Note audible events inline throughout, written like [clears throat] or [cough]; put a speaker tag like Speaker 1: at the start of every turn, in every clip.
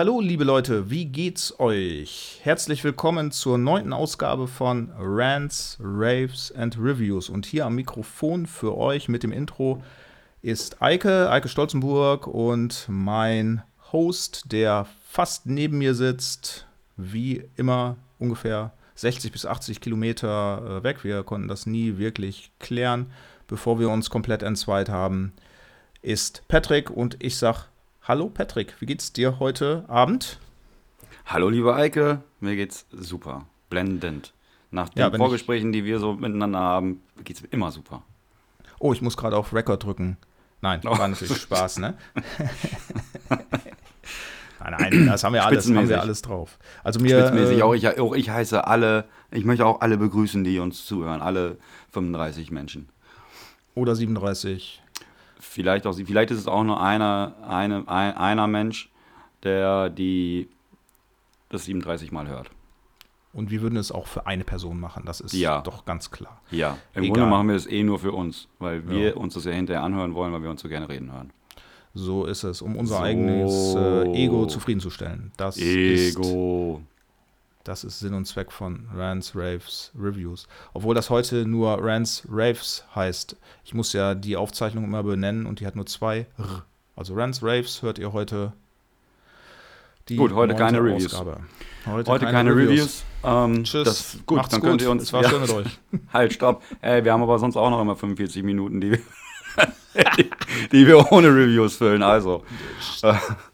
Speaker 1: Hallo, liebe Leute, wie geht's euch? Herzlich willkommen zur neunten Ausgabe von Rants, Raves and Reviews. Und hier am Mikrofon für euch mit dem Intro ist Eike, Eike Stolzenburg und mein Host, der fast neben mir sitzt, wie immer ungefähr 60 bis 80 Kilometer äh, weg. Wir konnten das nie wirklich klären, bevor wir uns komplett entzweit haben, ist Patrick und ich sag Hallo Patrick, wie geht's dir heute Abend?
Speaker 2: Hallo liebe Eike, mir geht's super, blendend. Nach den ja, Vorgesprächen, die wir so miteinander haben, geht's immer super.
Speaker 1: Oh, ich muss gerade auf Record drücken. Nein, oh. war natürlich Spaß, ne? [laughs] nein, nein, das haben wir alles, haben wir alles drauf.
Speaker 2: Also mir, Spitzenmäßig, äh, auch, ich, auch ich heiße alle, ich möchte auch alle begrüßen, die uns zuhören, alle 35 Menschen.
Speaker 1: Oder 37
Speaker 2: vielleicht auch, vielleicht ist es auch nur einer, eine, ein, einer Mensch, der die das 37 Mal hört.
Speaker 1: Und wir würden es auch für eine Person machen, das ist ja. doch ganz klar.
Speaker 2: Ja, im Egal. Grunde machen wir es eh nur für uns, weil wir ja. uns das ja hinterher anhören wollen, weil wir uns so gerne reden hören.
Speaker 1: So ist es, um unser so. eigenes äh, Ego zufriedenzustellen. Das
Speaker 2: Ego.
Speaker 1: Das ist Sinn und Zweck von Rants, Raves, Reviews. Obwohl das heute nur Rants, Raves heißt. Ich muss ja die Aufzeichnung immer benennen und die hat nur zwei R. Also Rants, Raves hört ihr heute.
Speaker 2: Die gut, heute keine Reviews.
Speaker 1: Heute,
Speaker 2: heute, keine, keine Reviews.
Speaker 1: Reviews. Ähm, Tschüss. Das,
Speaker 2: gut, Macht's dann könnt ihr uns.
Speaker 1: Es war ja, schön mit euch. [laughs]
Speaker 2: halt, stopp. Ey, wir haben aber sonst auch noch immer 45 Minuten, die, [laughs] die, die wir ohne Reviews füllen. Also.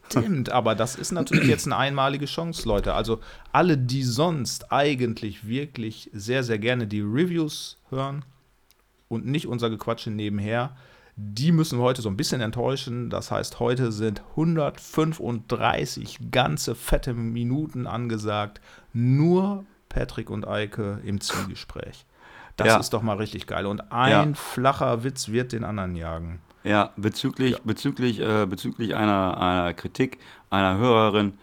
Speaker 1: Stimmt, aber das ist natürlich jetzt eine einmalige Chance, Leute. Also alle, die sonst eigentlich wirklich sehr, sehr gerne die Reviews hören und nicht unser Gequatsche nebenher, die müssen wir heute so ein bisschen enttäuschen. Das heißt, heute sind 135 ganze fette Minuten angesagt. Nur Patrick und Eike im Zwiegespräch. Das ja. ist doch mal richtig geil. Und ein ja. flacher Witz wird den anderen jagen.
Speaker 2: Ja, bezüglich, ja. bezüglich, äh, bezüglich einer, einer Kritik einer Hörerin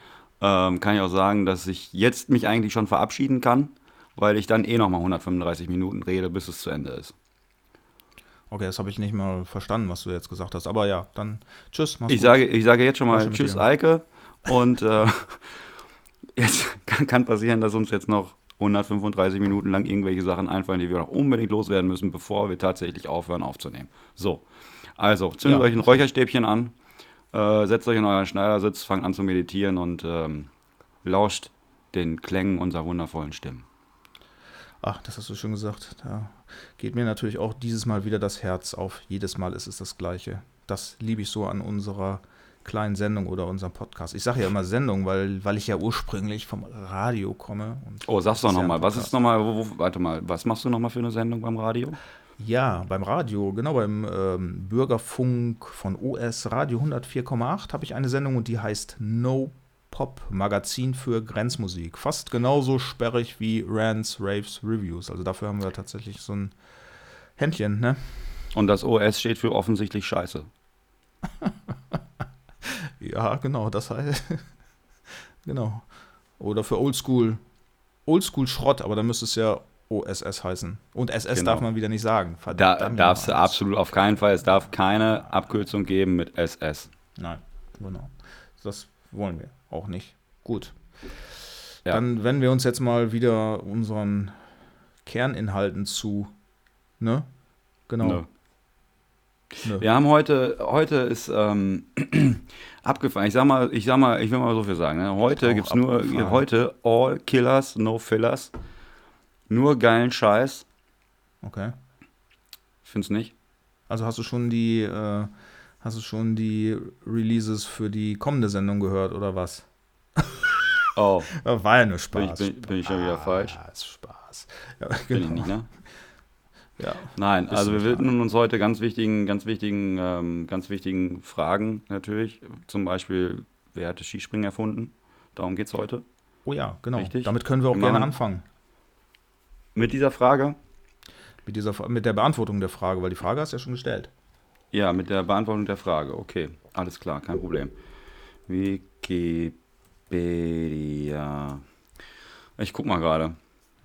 Speaker 2: ähm, kann ich auch sagen, dass ich jetzt mich eigentlich schon verabschieden kann, weil ich dann eh nochmal 135 Minuten rede, bis es zu Ende ist.
Speaker 1: Okay, das habe ich nicht mal verstanden, was du jetzt gesagt hast. Aber ja, dann tschüss.
Speaker 2: Ich sage, ich sage jetzt schon mal Tschüss, Eike. Und äh, [laughs] jetzt kann, kann passieren, dass uns jetzt noch 135 Minuten lang irgendwelche Sachen einfallen, die wir noch unbedingt loswerden müssen, bevor wir tatsächlich aufhören aufzunehmen. So, also, zündet ja. euch ein Räucherstäbchen an, äh, setzt euch in euren Schneidersitz, fangt an zu meditieren und ähm, lauscht den Klängen unserer wundervollen Stimmen.
Speaker 1: Ach, das hast du schon gesagt. Da geht mir natürlich auch dieses Mal wieder das Herz auf. Jedes Mal ist es das Gleiche. Das liebe ich so an unserer kleinen Sendung oder unserem Podcast. Ich sage ja immer Sendung, weil, weil ich ja ursprünglich vom Radio komme.
Speaker 2: oh, sag's doch nochmal. Was ist nochmal, warte mal, was machst du nochmal für eine Sendung beim Radio?
Speaker 1: Ja, beim Radio, genau beim ähm, Bürgerfunk von OS Radio 104,8 habe ich eine Sendung und die heißt No Pop Magazin für Grenzmusik. Fast genauso sperrig wie Rants, Raves, Reviews. Also dafür haben wir tatsächlich so ein Händchen, ne?
Speaker 2: Und das OS steht für offensichtlich Scheiße. [laughs]
Speaker 1: ja, genau, das heißt. [laughs] genau. Oder für Oldschool. Oldschool Schrott, aber dann müsste es ja OSS heißen. Und SS genau. darf man wieder nicht sagen.
Speaker 2: Verdammt, da darfst du absolut auf keinen Fall. Es darf keine Abkürzung geben mit SS.
Speaker 1: Nein, genau. Das wollen wir auch nicht. Gut. Ja. Dann wenden wir uns jetzt mal wieder unseren Kerninhalten zu. Ne? Genau. Ne.
Speaker 2: Ne. Wir haben heute, heute ist ähm, [clears throat] abgefahren. Ich sag mal, ich sag mal, ich will mal so viel sagen. Ne? Heute gibt es nur, heute All Killers, No Fillers. Nur geilen Scheiß.
Speaker 1: Okay.
Speaker 2: Find's nicht.
Speaker 1: Also hast du schon die, äh, hast du schon die Releases für die kommende Sendung gehört oder was? [laughs]
Speaker 2: Oh.
Speaker 1: War ja nur Spaß.
Speaker 2: Bin ich, bin, bin ich schon wieder falsch?
Speaker 1: Spaß, Spaß. Ja,
Speaker 2: genau. Bin ich nicht, ne? Ja. Nein, also wir widmen uns heute ganz wichtigen, ganz wichtigen, ähm, ganz wichtigen Fragen natürlich. Zum Beispiel, wer hat das Skispringen erfunden? Darum geht es heute.
Speaker 1: Oh ja, genau. Richtig? Damit können wir auch wir gerne anfangen.
Speaker 2: Mit dieser Frage?
Speaker 1: Mit, dieser, mit der Beantwortung der Frage, weil die Frage hast du ja schon gestellt.
Speaker 2: Ja, mit der Beantwortung der Frage. Okay, alles klar, kein Problem. Wikipedia. Ich guck mal gerade.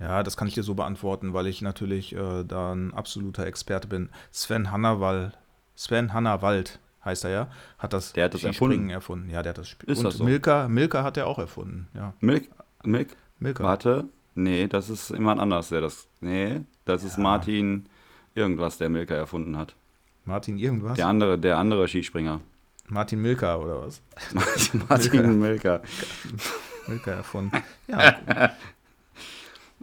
Speaker 1: Ja, das kann ich dir so beantworten, weil ich natürlich äh, da ein absoluter Experte bin. Sven Hannawald, Sven Hannawald heißt er ja, hat das,
Speaker 2: der hat das
Speaker 1: erfunden. erfunden. Ja, der hat das
Speaker 2: Ist Und das so?
Speaker 1: Milka, Milka hat er auch erfunden. Ja.
Speaker 2: Milk, Milk? Milka. Warte, nee, das ist jemand anders, der das. Nee, das ist Martin irgendwas, der Milka erfunden hat.
Speaker 1: Martin irgendwas?
Speaker 2: Der andere, der andere Skispringer.
Speaker 1: Martin Milka oder was? [laughs]
Speaker 2: Martin Milka.
Speaker 1: Milka erfunden. Ja. [laughs]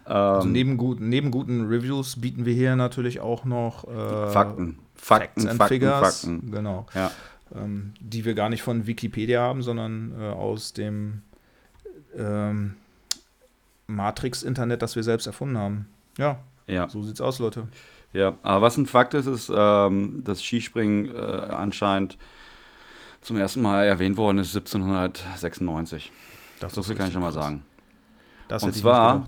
Speaker 1: also ähm. neben, guten, neben guten Reviews bieten wir hier natürlich auch noch
Speaker 2: äh, Fakten. Fakten, Facts and Fakten,
Speaker 1: Figures, Fakten. Genau. Ja. Ähm, die wir gar nicht von Wikipedia haben, sondern äh, aus dem ähm, Matrix-Internet, das wir selbst erfunden haben. Ja, ja. so sieht's aus, Leute.
Speaker 2: Ja, aber was ein Fakt ist, ist, ähm, dass Skispringen äh, anscheinend zum ersten Mal erwähnt worden ist 1796. Das, das kann ich schon mal sagen. Das Und zwar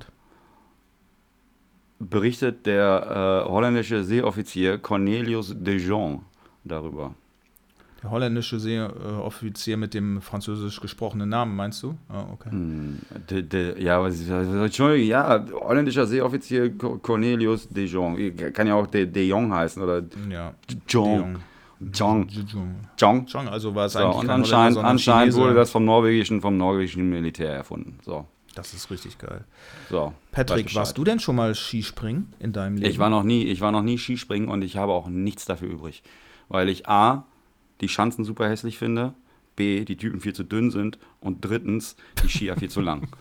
Speaker 2: berichtet der äh, holländische Seeoffizier Cornelius de Jong darüber.
Speaker 1: Holländische Seeoffizier mit dem französisch gesprochenen Namen, meinst du?
Speaker 2: Ah, okay. Hm, de, de, ja, was ist, Entschuldigung, ja, holländischer Seeoffizier Cornelius de Jong. Kann ja auch de, de Jong heißen oder
Speaker 1: ja,
Speaker 2: Jong.
Speaker 1: Jong. Jong. Jong, also war es so, eigentlich
Speaker 2: Und anscheinend, anscheinend wurde das vom norwegischen, vom norwegischen Militär erfunden. So.
Speaker 1: Das ist richtig geil.
Speaker 2: So,
Speaker 1: Patrick, warst du denn schon mal Skispringen in deinem Leben?
Speaker 2: Ich war noch nie, ich war noch nie Skispringen und ich habe auch nichts dafür übrig. Weil ich A, die Schanzen super hässlich finde, B, die Typen viel zu dünn sind und drittens, die Skier viel zu lang. [laughs]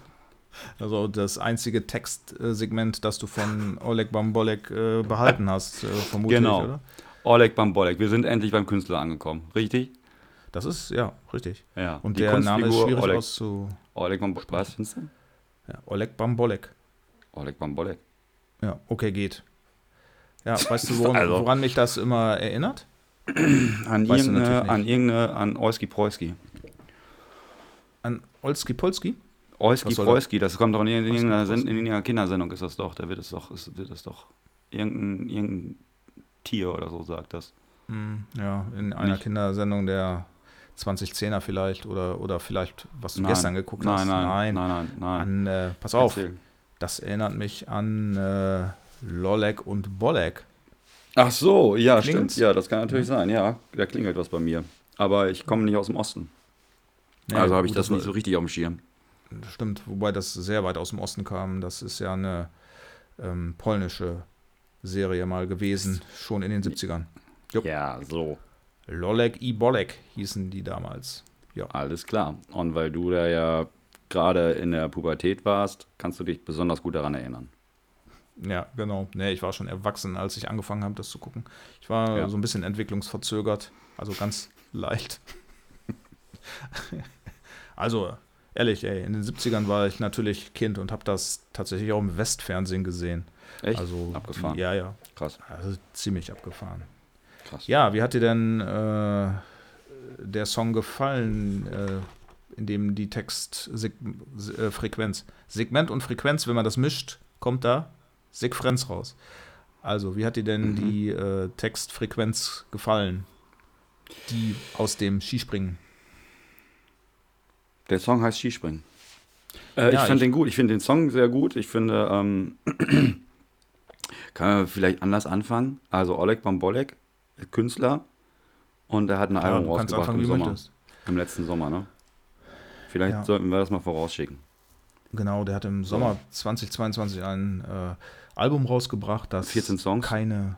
Speaker 1: Also das einzige Textsegment, das du von Oleg Bambolek äh, behalten hast, äh, vermutlich,
Speaker 2: genau. oder? Oleg Bambolek, wir sind endlich beim Künstler angekommen, richtig?
Speaker 1: Das ist, ja, richtig.
Speaker 2: Ja,
Speaker 1: und der Name ist schwierig Oleg, auszu...
Speaker 2: Oleg Bambolek, was findest du?
Speaker 1: Ja, Oleg Bambolek.
Speaker 2: Oleg Bambolek.
Speaker 1: Ja, okay, geht. Ja, weißt du, [laughs] woran, also. woran mich das immer erinnert?
Speaker 2: An, irgendeine, an irgendeine, an Olski Preuski.
Speaker 1: An Olski Polski?
Speaker 2: Olski Preuski, das kommt doch in irgendeiner, in irgendeiner Kindersendung, ist das doch. Da wird es doch, ist, wird es doch. Irgendein, irgendein Tier oder so sagt das.
Speaker 1: Hm, ja, in einer Nicht. Kindersendung der 2010er vielleicht oder, oder vielleicht, was du nein. gestern geguckt
Speaker 2: nein,
Speaker 1: hast.
Speaker 2: Nein, nein, nein, nein.
Speaker 1: An, äh, pass auf, Erzähl. das erinnert mich an äh, Lolek und Bolek.
Speaker 2: Ach so, ja, Klingelt's? stimmt. Ja, das kann natürlich sein. Ja, da klingelt was bei mir. Aber ich komme nicht aus dem Osten. Ja, also habe ich das, das nicht so richtig auf dem Schirm.
Speaker 1: Stimmt, wobei das sehr weit aus dem Osten kam. Das ist ja eine ähm, polnische Serie mal gewesen, schon in den 70ern.
Speaker 2: Jupp. Ja, so.
Speaker 1: Lolek i Bolek hießen die damals.
Speaker 2: Ja. Alles klar. Und weil du da ja gerade in der Pubertät warst, kannst du dich besonders gut daran erinnern.
Speaker 1: Ja, genau. Nee, ich war schon erwachsen, als ich angefangen habe, das zu gucken. Ich war ja. so ein bisschen entwicklungsverzögert, also ganz leicht. also, ehrlich, ey, in den 70ern war ich natürlich Kind und habe das tatsächlich auch im Westfernsehen gesehen.
Speaker 2: Echt?
Speaker 1: Also,
Speaker 2: abgefahren.
Speaker 1: Ja, ja.
Speaker 2: Krass.
Speaker 1: Also ziemlich abgefahren. Krass. Ja, wie hat dir denn äh, der Song gefallen, äh, in dem die Textfrequenz, äh, Segment und Frequenz, wenn man das mischt, kommt da Sequenz raus. Also, wie hat dir denn mhm. die äh, Textfrequenz gefallen? Die aus dem Skispringen.
Speaker 2: Der Song heißt Skispringen. Äh, ja, ich fand den gut. Ich finde den Song sehr gut. Ich finde, ähm, [clears throat] kann man vielleicht anders anfangen. Also Oleg Bambolek, Künstler, und er hat ein Album rausgebracht im Sommer. Im letzten Sommer, ne? Vielleicht ja. sollten wir das mal vorausschicken.
Speaker 1: Genau, der hat im Sommer 2022 ein äh, Album rausgebracht, das
Speaker 2: 14 Songs.
Speaker 1: keine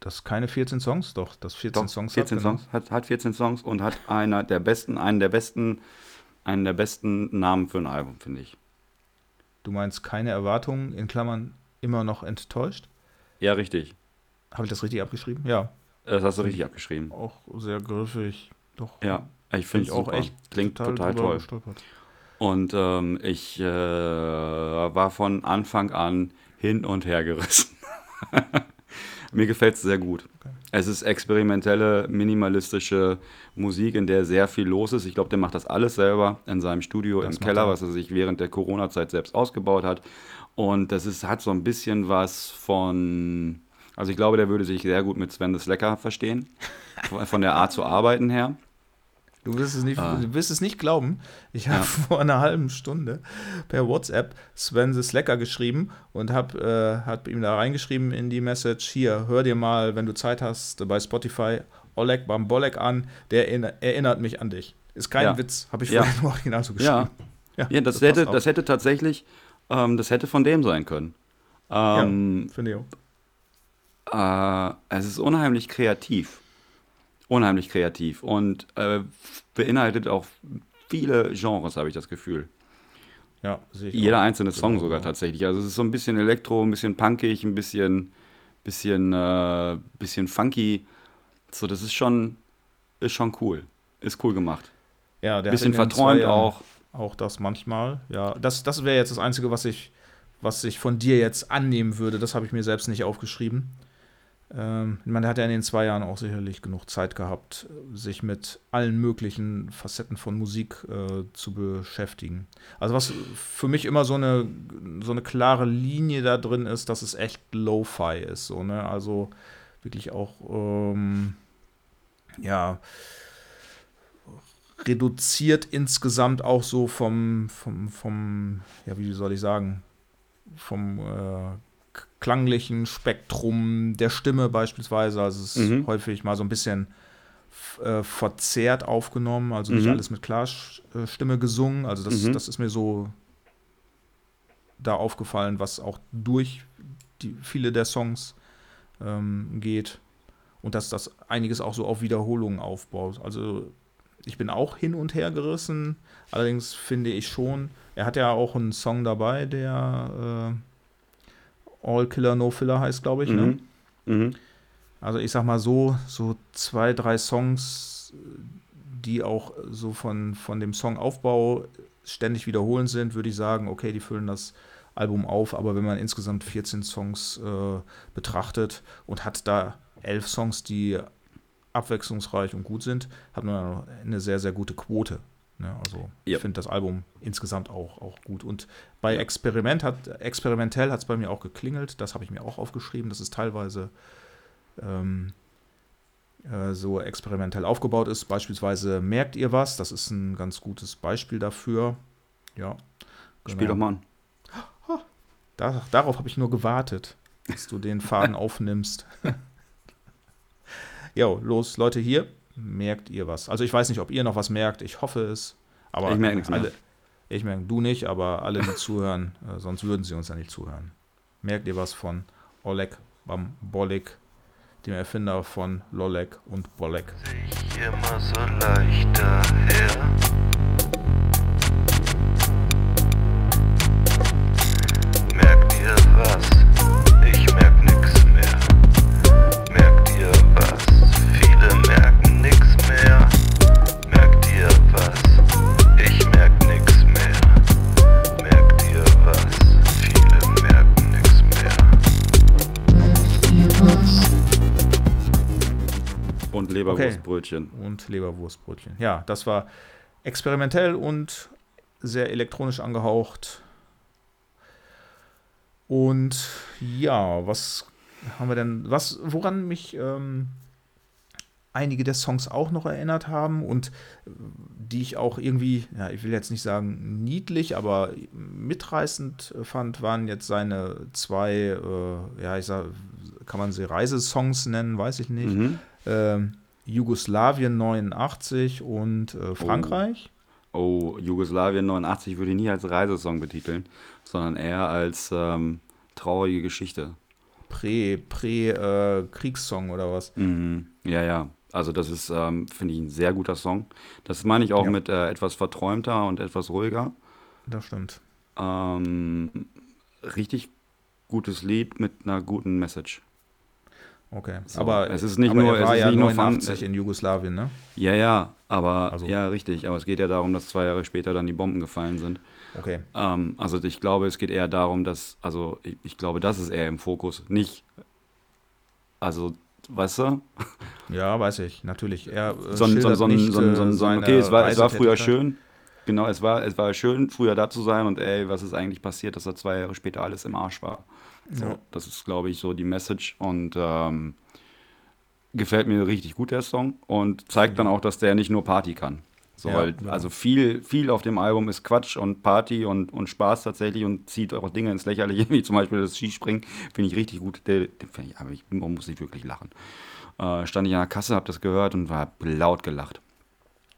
Speaker 1: das keine 14 Songs, doch, das 14 doch, Songs
Speaker 2: 14 hat, genau. Songs, hat, hat 14 Songs und hat einer der besten, einen der besten, einen der besten Namen für ein Album, finde ich.
Speaker 1: Du meinst keine Erwartungen, in Klammern immer noch enttäuscht?
Speaker 2: Ja, richtig.
Speaker 1: Habe ich das richtig abgeschrieben? Ja.
Speaker 2: Das hast du richtig abgeschrieben.
Speaker 1: Auch sehr griffig, doch.
Speaker 2: Ja, ich finde es auch echt klingt total, total toll. Und ähm, ich äh, war von Anfang an hin und her gerissen. [laughs] Mir gefällt es sehr gut. Okay. Es ist experimentelle, minimalistische Musik, in der sehr viel los ist. Ich glaube, der macht das alles selber in seinem Studio das im Keller, er. was er sich während der Corona-Zeit selbst ausgebaut hat. Und das ist, hat so ein bisschen was von. Also ich glaube, der würde sich sehr gut mit Sven Lecker verstehen. [laughs] von der Art zu arbeiten her.
Speaker 1: Du wirst es nicht, ah. du wirst es nicht glauben. Ich habe ja. [laughs] vor einer halben Stunde per WhatsApp Sven the Slacker geschrieben und habe äh, hab ihm da reingeschrieben in die Message: Hier, hör dir mal, wenn du Zeit hast, bei Spotify Oleg Bambolek an. Der erinnert mich an dich. Ist kein ja. Witz, habe ich
Speaker 2: ja. vorhin im Original so geschrieben. Ja, ja, das, das, hätte, das hätte tatsächlich, ähm, das hätte von dem sein können. Ähm, ja, finde ich auch. Äh, es ist unheimlich kreativ unheimlich kreativ und äh, beinhaltet auch viele Genres, habe ich das Gefühl. Ja, sehe ich Jeder auch. einzelne Song genau, sogar tatsächlich. Also es ist so ein bisschen Elektro, ein bisschen punkig, ein bisschen, bisschen, äh, bisschen funky. So, das ist schon, ist schon cool. Ist cool gemacht.
Speaker 1: Ja, der bisschen verträumt auch. Auch das manchmal. Ja, das, das wäre jetzt das Einzige, was ich, was ich von dir jetzt annehmen würde. Das habe ich mir selbst nicht aufgeschrieben. Ähm, der hat ja in den zwei Jahren auch sicherlich genug Zeit gehabt, sich mit allen möglichen Facetten von Musik äh, zu beschäftigen. Also was für mich immer so eine, so eine klare Linie da drin ist, dass es echt Lo-Fi ist. So, ne? Also wirklich auch, ähm, ja, reduziert insgesamt auch so vom, vom, vom, ja, wie soll ich sagen, vom äh, klanglichen Spektrum der Stimme beispielsweise. Also es ist mhm. häufig mal so ein bisschen äh, verzerrt aufgenommen, also nicht mhm. alles mit Klarstimme gesungen. Also das, mhm. das ist mir so da aufgefallen, was auch durch die, viele der Songs ähm, geht. Und dass das einiges auch so auf Wiederholungen aufbaut. Also ich bin auch hin und her gerissen. Allerdings finde ich schon, er hat ja auch einen Song dabei, der äh, All Killer No Filler heißt, glaube ich. Ne? Mhm. Ne? Mhm. Also ich sag mal so, so zwei, drei Songs, die auch so von, von dem Songaufbau ständig wiederholen sind, würde ich sagen, okay, die füllen das Album auf, aber wenn man insgesamt 14 Songs äh, betrachtet und hat da elf Songs, die abwechslungsreich und gut sind, hat man eine sehr, sehr gute Quote. Ne? Also ich finde das Album insgesamt auch, auch gut. Und bei. Experiment hat, experimentell hat es bei mir auch geklingelt, das habe ich mir auch aufgeschrieben, dass es teilweise ähm, äh, so experimentell aufgebaut ist. Beispielsweise merkt ihr was, das ist ein ganz gutes Beispiel dafür. Ja.
Speaker 2: Genau. Spiel doch mal an.
Speaker 1: Da, darauf habe ich nur gewartet, dass du den Faden [laughs] aufnimmst. [laughs] Jo, los, Leute, hier merkt ihr was? Also ich weiß nicht, ob ihr noch was merkt, ich hoffe es. Aber ich merke nichts alle, mehr. Ich merke, du nicht, aber alle, die [laughs] zuhören, äh, sonst würden sie uns ja nicht zuhören. Merkt ihr was von Oleg Bambolik, dem Erfinder von Lolek und Bolek? Sich immer so leicht daher.
Speaker 2: Leberwurstbrötchen.
Speaker 1: Und Leberwurstbrötchen. Ja, das war experimentell und sehr elektronisch angehaucht. Und ja, was haben wir denn, was, woran mich ähm, einige der Songs auch noch erinnert haben und die ich auch irgendwie, ja, ich will jetzt nicht sagen niedlich, aber mitreißend fand, waren jetzt seine zwei, äh, ja, ich sag, kann man sie Reisesongs nennen, weiß ich nicht. Mhm äh, Jugoslawien 89 und äh, Frankreich.
Speaker 2: Oh. oh. Jugoslawien 89 würde ich nie als Reisesong betiteln, sondern eher als ähm, traurige Geschichte.
Speaker 1: Prä-Kriegssong äh, oder was?
Speaker 2: Mhm. Ja, ja. Also das ist, ähm, finde ich, ein sehr guter Song. Das meine ich auch ja. mit äh, etwas verträumter und etwas ruhiger.
Speaker 1: Das stimmt.
Speaker 2: Ähm, richtig gutes Lied mit einer guten Message.
Speaker 1: Okay,
Speaker 2: so, aber es ist nicht aber nur,
Speaker 1: er war
Speaker 2: es
Speaker 1: ja nicht 89 nur in Jugoslawien, ne?
Speaker 2: Ja, ja, aber also. ja, richtig. Aber es geht ja darum, dass zwei Jahre später dann die Bomben gefallen sind.
Speaker 1: Okay.
Speaker 2: Ähm, also ich glaube, es geht eher darum, dass, also ich, ich glaube, das ist eher im Fokus, nicht, also, weißt du? [laughs]
Speaker 1: Ja, weiß ich, natürlich. Er
Speaker 2: äh, so, so, so, nicht, so, so, so, okay, es war, es war früher schön. Genau, es war, es war schön, früher da zu sein und ey, was ist eigentlich passiert, dass da zwei Jahre später alles im Arsch war. So, ja. Das ist, glaube ich, so die Message und ähm, gefällt mir richtig gut, der Song und zeigt dann auch, dass der nicht nur Party kann. So, ja, weil, ja. Also viel, viel auf dem Album ist Quatsch und Party und, und Spaß tatsächlich und zieht auch Dinge ins Lächerliche, [laughs] wie zum Beispiel das Skispringen. Finde ich richtig gut. Der, der, aber ich, man muss nicht wirklich lachen. Äh, stand ich an der Kasse, habe das gehört und war laut gelacht.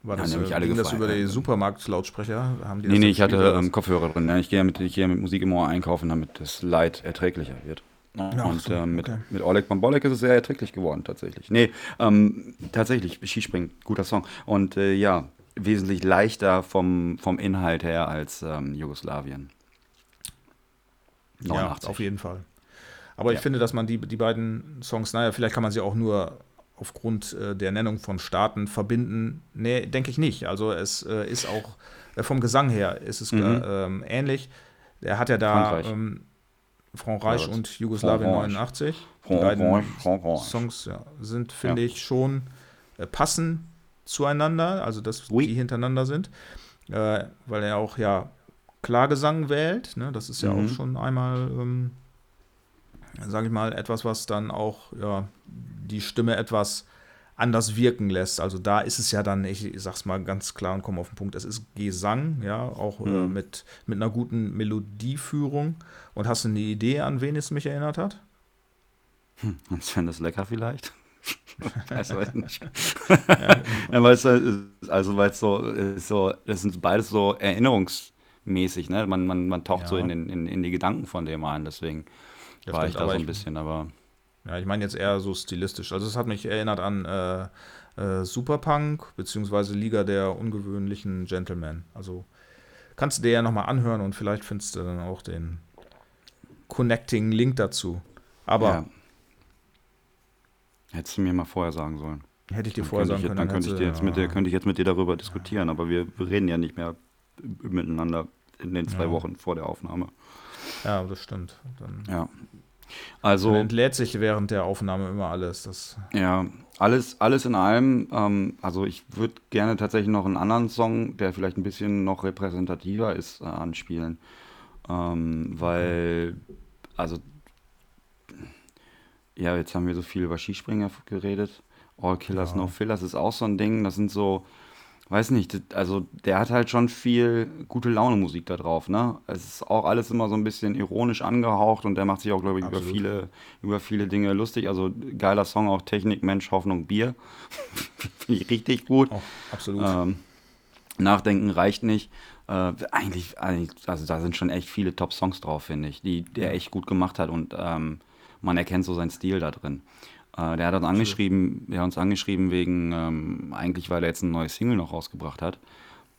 Speaker 1: War das, ja, äh, alle ging das über die Supermarktlautsprecher?
Speaker 2: Haben die nee, nee, ich hatte ähm, Kopfhörer drin. Ja, ich gehe mit, geh mit Musik im Ohr einkaufen, damit das Leid erträglicher wird. Ja, und so, äh, mit, okay. mit Oleg Bambolek ist es sehr erträglich geworden, tatsächlich. Nee, ähm, tatsächlich, Skispringen, guter Song. Und äh, ja, wesentlich leichter vom, vom Inhalt her als ähm, Jugoslawien.
Speaker 1: 89. Ja, auf jeden Fall. Aber ja. ich finde, dass man die, die beiden Songs, naja, vielleicht kann man sie auch nur aufgrund äh, der Nennung von Staaten verbinden. Nee, denke ich nicht. Also es äh, ist auch äh, vom Gesang her ist es mhm. ähm, ähnlich. Er hat ja da Frankreich, ähm, Frankreich ja, und Jugoslawien Frankreich. 89. Die beiden Frankreich. Songs ja, sind, finde ich, schon äh, passen zueinander, also dass oui. die hintereinander sind, äh, weil er auch ja Klagesang wählt. Ne? Das ist ja mhm. auch schon einmal, ähm, sage ich mal, etwas, was dann auch ja, die Stimme etwas anders wirken lässt. Also da ist es ja dann, ich, ich sag's mal ganz klar und komme auf den Punkt, es ist Gesang, ja, auch äh, mhm. äh, mit, mit einer guten Melodieführung. Und hast du eine Idee, an wen es mich erinnert hat?
Speaker 2: Hm, Sven das lecker vielleicht? [laughs] weiß, weiß nicht. [laughs] ja, weil es also weil es so, so, das sind beides so erinnerungsmäßig, ne? Man, man, man taucht ja. so in, in, in die Gedanken von dem ein, deswegen das war ich da so ein bisschen, aber.
Speaker 1: Ja, ich meine jetzt eher so stilistisch. Also es hat mich erinnert an äh, äh, Superpunk beziehungsweise Liga der ungewöhnlichen Gentlemen. Also kannst du dir ja nochmal anhören und vielleicht findest du dann auch den Connecting Link dazu. Aber ja.
Speaker 2: Hättest du mir mal vorher sagen sollen.
Speaker 1: Hätte ich dir vorher sagen können.
Speaker 2: Dann, könnte ich, jetzt mit dir, könnte ich jetzt mit dir darüber diskutieren, aber wir, reden ja nicht mehr miteinander in den zwei ja. Wochen vor der Aufnahme.
Speaker 1: Ja, das stimmt. Dann,
Speaker 2: ja. Also.
Speaker 1: Dann entlädt sich während der Aufnahme immer alles. Das
Speaker 2: ja, alles, alles in allem. Ähm, also, ich würde gerne tatsächlich noch einen anderen Song, der vielleicht ein bisschen noch repräsentativer ist, äh, anspielen. Ähm, weil, also ja, jetzt haben wir so viel über Skispringer geredet. All Killers, ja. No Fillers ist auch so ein Ding. Das sind so, weiß nicht, also der hat halt schon viel gute Laune Musik da drauf, ne? Es ist auch alles immer so ein bisschen ironisch angehaucht und der macht sich auch, glaube ich, über viele, über viele Dinge lustig. Also geiler Song, auch Technik, Mensch, Hoffnung, Bier. [laughs] Finde ich richtig gut. Oh,
Speaker 1: absolut. Ähm,
Speaker 2: Nachdenken reicht nicht. Äh, eigentlich, eigentlich, also da sind schon echt viele Top-Songs drauf, finde ich, die der echt gut gemacht hat und ähm, man erkennt so seinen Stil da drin. Äh, der hat uns angeschrieben, der hat uns angeschrieben wegen, ähm, eigentlich weil er jetzt ein neues Single noch rausgebracht hat,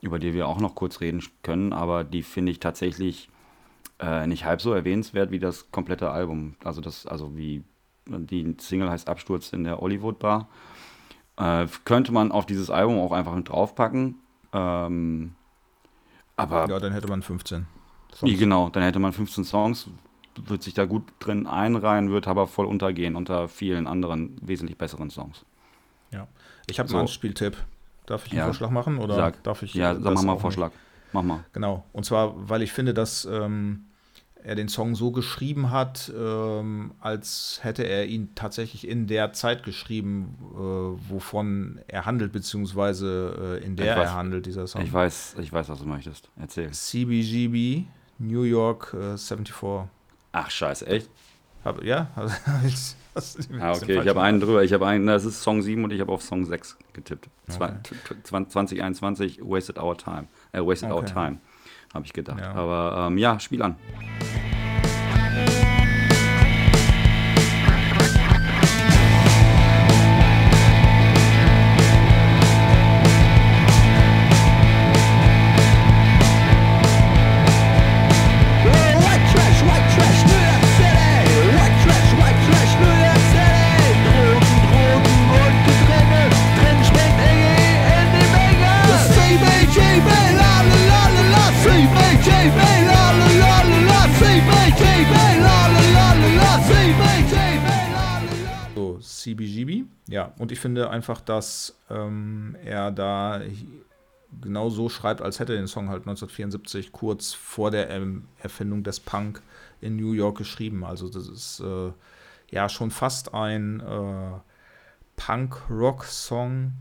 Speaker 2: über die wir auch noch kurz reden können, aber die finde ich tatsächlich äh, nicht halb so erwähnenswert wie das komplette Album. Also das, also wie die Single heißt Absturz in der Hollywood Bar. Äh, könnte man auf dieses Album auch einfach mit draufpacken. Ähm, aber
Speaker 1: ja, dann hätte man 15.
Speaker 2: Songs. Genau, dann hätte man 15 Songs, wird sich da gut drin einreihen, wird aber voll untergehen unter vielen anderen wesentlich besseren Songs.
Speaker 1: Ja, ich habe so. einen Spieltipp. Darf ich einen ja. Vorschlag machen oder
Speaker 2: sag.
Speaker 1: darf ich?
Speaker 2: Ja, sag mal Vorschlag. Mach mal.
Speaker 1: Genau. Und zwar, weil ich finde, dass ähm, er den Song so geschrieben hat, ähm, als hätte er ihn tatsächlich in der Zeit geschrieben, äh, wovon er handelt, beziehungsweise äh, in der weiß, er handelt, dieser Song.
Speaker 2: Ich weiß, ich weiß, was du möchtest. Erzähl.
Speaker 1: CBGB, New York äh, 74.
Speaker 2: Ach, scheiße, echt?
Speaker 1: Hab, ja, [laughs] also,
Speaker 2: ah, okay, ich habe einen drüber. Ich habe einen, das ist Song 7 und ich habe auf Song 6 getippt. Okay. 2021, Wasted Our Time. Äh, Wasted okay. Our Time, habe ich gedacht. Ja. Aber ähm, ja, Spiel an.
Speaker 1: Und ich finde einfach, dass ähm, er da genau so schreibt, als hätte er den Song halt 1974 kurz vor der ähm, Erfindung des Punk in New York geschrieben. Also das ist äh, ja schon fast ein äh, Punk-Rock-Song,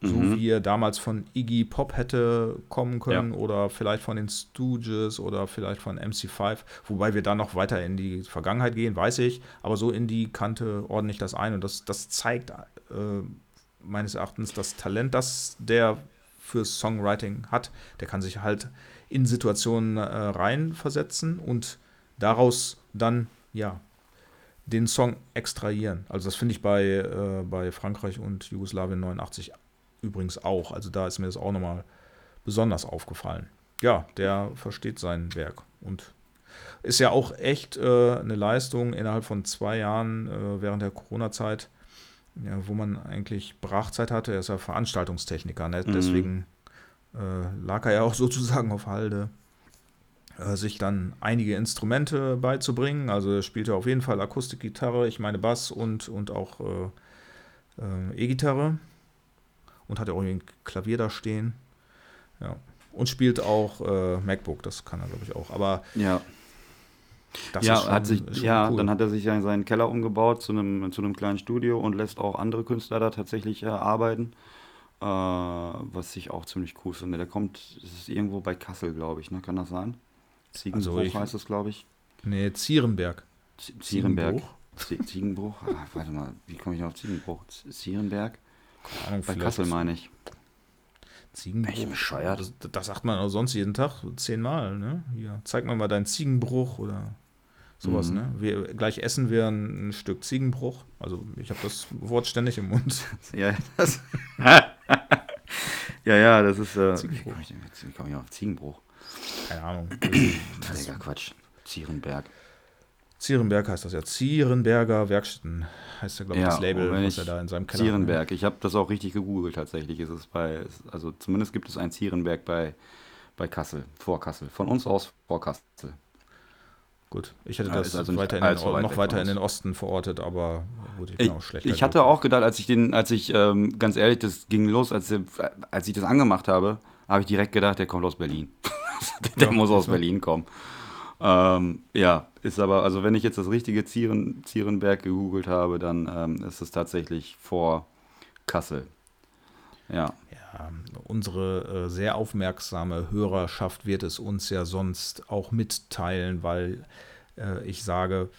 Speaker 1: so mhm. wie er damals von Iggy Pop hätte kommen können ja. oder vielleicht von den Stooges oder vielleicht von MC5, wobei wir da noch weiter in die Vergangenheit gehen, weiß ich, aber so in die Kante ordne ich das ein und das, das zeigt äh, meines Erachtens das Talent, das der fürs Songwriting hat. Der kann sich halt in Situationen äh, reinversetzen und daraus dann, ja, den Song extrahieren. Also das finde ich bei, äh, bei Frankreich und Jugoslawien 89 übrigens auch. Also da ist mir das auch nochmal besonders aufgefallen. Ja, der versteht sein Werk und ist ja auch echt äh, eine Leistung innerhalb von zwei Jahren äh, während der Corona-Zeit, ja, wo man eigentlich Brachzeit hatte. Er ist ja Veranstaltungstechniker, ne? mhm. deswegen äh, lag er ja auch [laughs] sozusagen auf Halde, äh, sich dann einige Instrumente beizubringen. Also er spielte auf jeden Fall Akustikgitarre, ich meine Bass und, und auch äh, äh, E-Gitarre und hat ja auch ein Klavier da stehen. Ja. Und spielt auch äh, MacBook, das kann er, glaube ich, auch. Aber
Speaker 2: ja. Das ja, schon, hat sich, ja cool. dann hat er sich ja in seinen Keller umgebaut zu einem, zu einem kleinen Studio und lässt auch andere Künstler da tatsächlich äh, arbeiten. Äh, was ich auch ziemlich cool finde. Der kommt, es ist irgendwo bei Kassel, glaube ich, ne? Kann das sein? Ziegenbruch also heißt es, glaube ich.
Speaker 1: Nee, Zierenberg.
Speaker 2: Zierenberg. Ziegenbruch? Ah, warte mal, wie komme ich auf Ziegenbruch? Zierenberg? Ahnung, Bei Kassel meine ich.
Speaker 1: Ziegenbruch. Ich bescheuert. Das, das, sagt man auch sonst jeden Tag zehnmal. Ne? Hier, zeig mal mal deinen Ziegenbruch oder sowas. Mhm. Ne? Wir, gleich essen wir ein, ein Stück Ziegenbruch. Also ich habe das Wort ständig im Mund. [laughs]
Speaker 2: ja, das, [laughs] ja, ja, das ist. Äh, wie komme ich, komm ich auf Ziegenbruch?
Speaker 1: Keine Ahnung. [clears throat]
Speaker 2: Digga, Quatsch. Zierenberg.
Speaker 1: Zierenberg heißt das ja. Zierenberger Werkstätten heißt ja, glaube ich, ja, das Label, was er da in seinem
Speaker 2: Keller Zierenberg. hat. Ich habe das auch richtig gegoogelt tatsächlich. Ist es bei, also zumindest gibt es ein Zierenberg bei, bei Kassel, vor Kassel. Von uns aus vor Kassel.
Speaker 1: Gut, ich hätte das also weiter in den, weit noch weiter in den Osten verortet, aber
Speaker 2: gut, ich, auch schlecht. Ich hatte auch gedacht, als ich den, als ich, ähm, ganz ehrlich, das ging los, als, als ich das angemacht habe, habe ich direkt gedacht, der kommt aus Berlin. [laughs] der ja, muss aus Berlin kommen. Ähm, ja, ist aber, also wenn ich jetzt das richtige Zieren, Zierenberg gegoogelt habe, dann ähm, ist es tatsächlich vor Kassel. Ja.
Speaker 1: Ja unsere äh, sehr aufmerksame Hörerschaft wird es uns ja sonst auch mitteilen, weil äh, ich sage,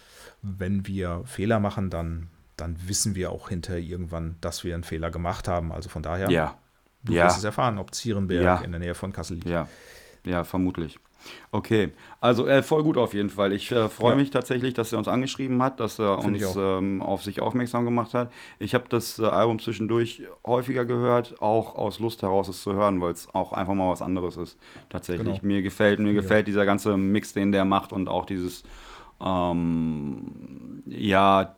Speaker 1: wenn wir Fehler machen, dann, dann wissen wir auch hinterher irgendwann, dass wir einen Fehler gemacht haben. Also von daher,
Speaker 2: ja.
Speaker 1: du
Speaker 2: ja.
Speaker 1: wirst es erfahren, ob Zierenberg ja. in der Nähe von Kassel liegt.
Speaker 2: Ja, ja vermutlich. Okay, also äh, voll gut auf jeden Fall. Ich äh, freue ja. mich tatsächlich, dass er uns angeschrieben hat, dass er Find uns ähm, auf sich aufmerksam gemacht hat. Ich habe das äh, Album zwischendurch häufiger gehört, auch aus Lust heraus es zu hören, weil es auch einfach mal was anderes ist. Tatsächlich. Genau. Mir gefällt, mir ja. gefällt dieser ganze Mix, den der macht und auch dieses, ähm, ja,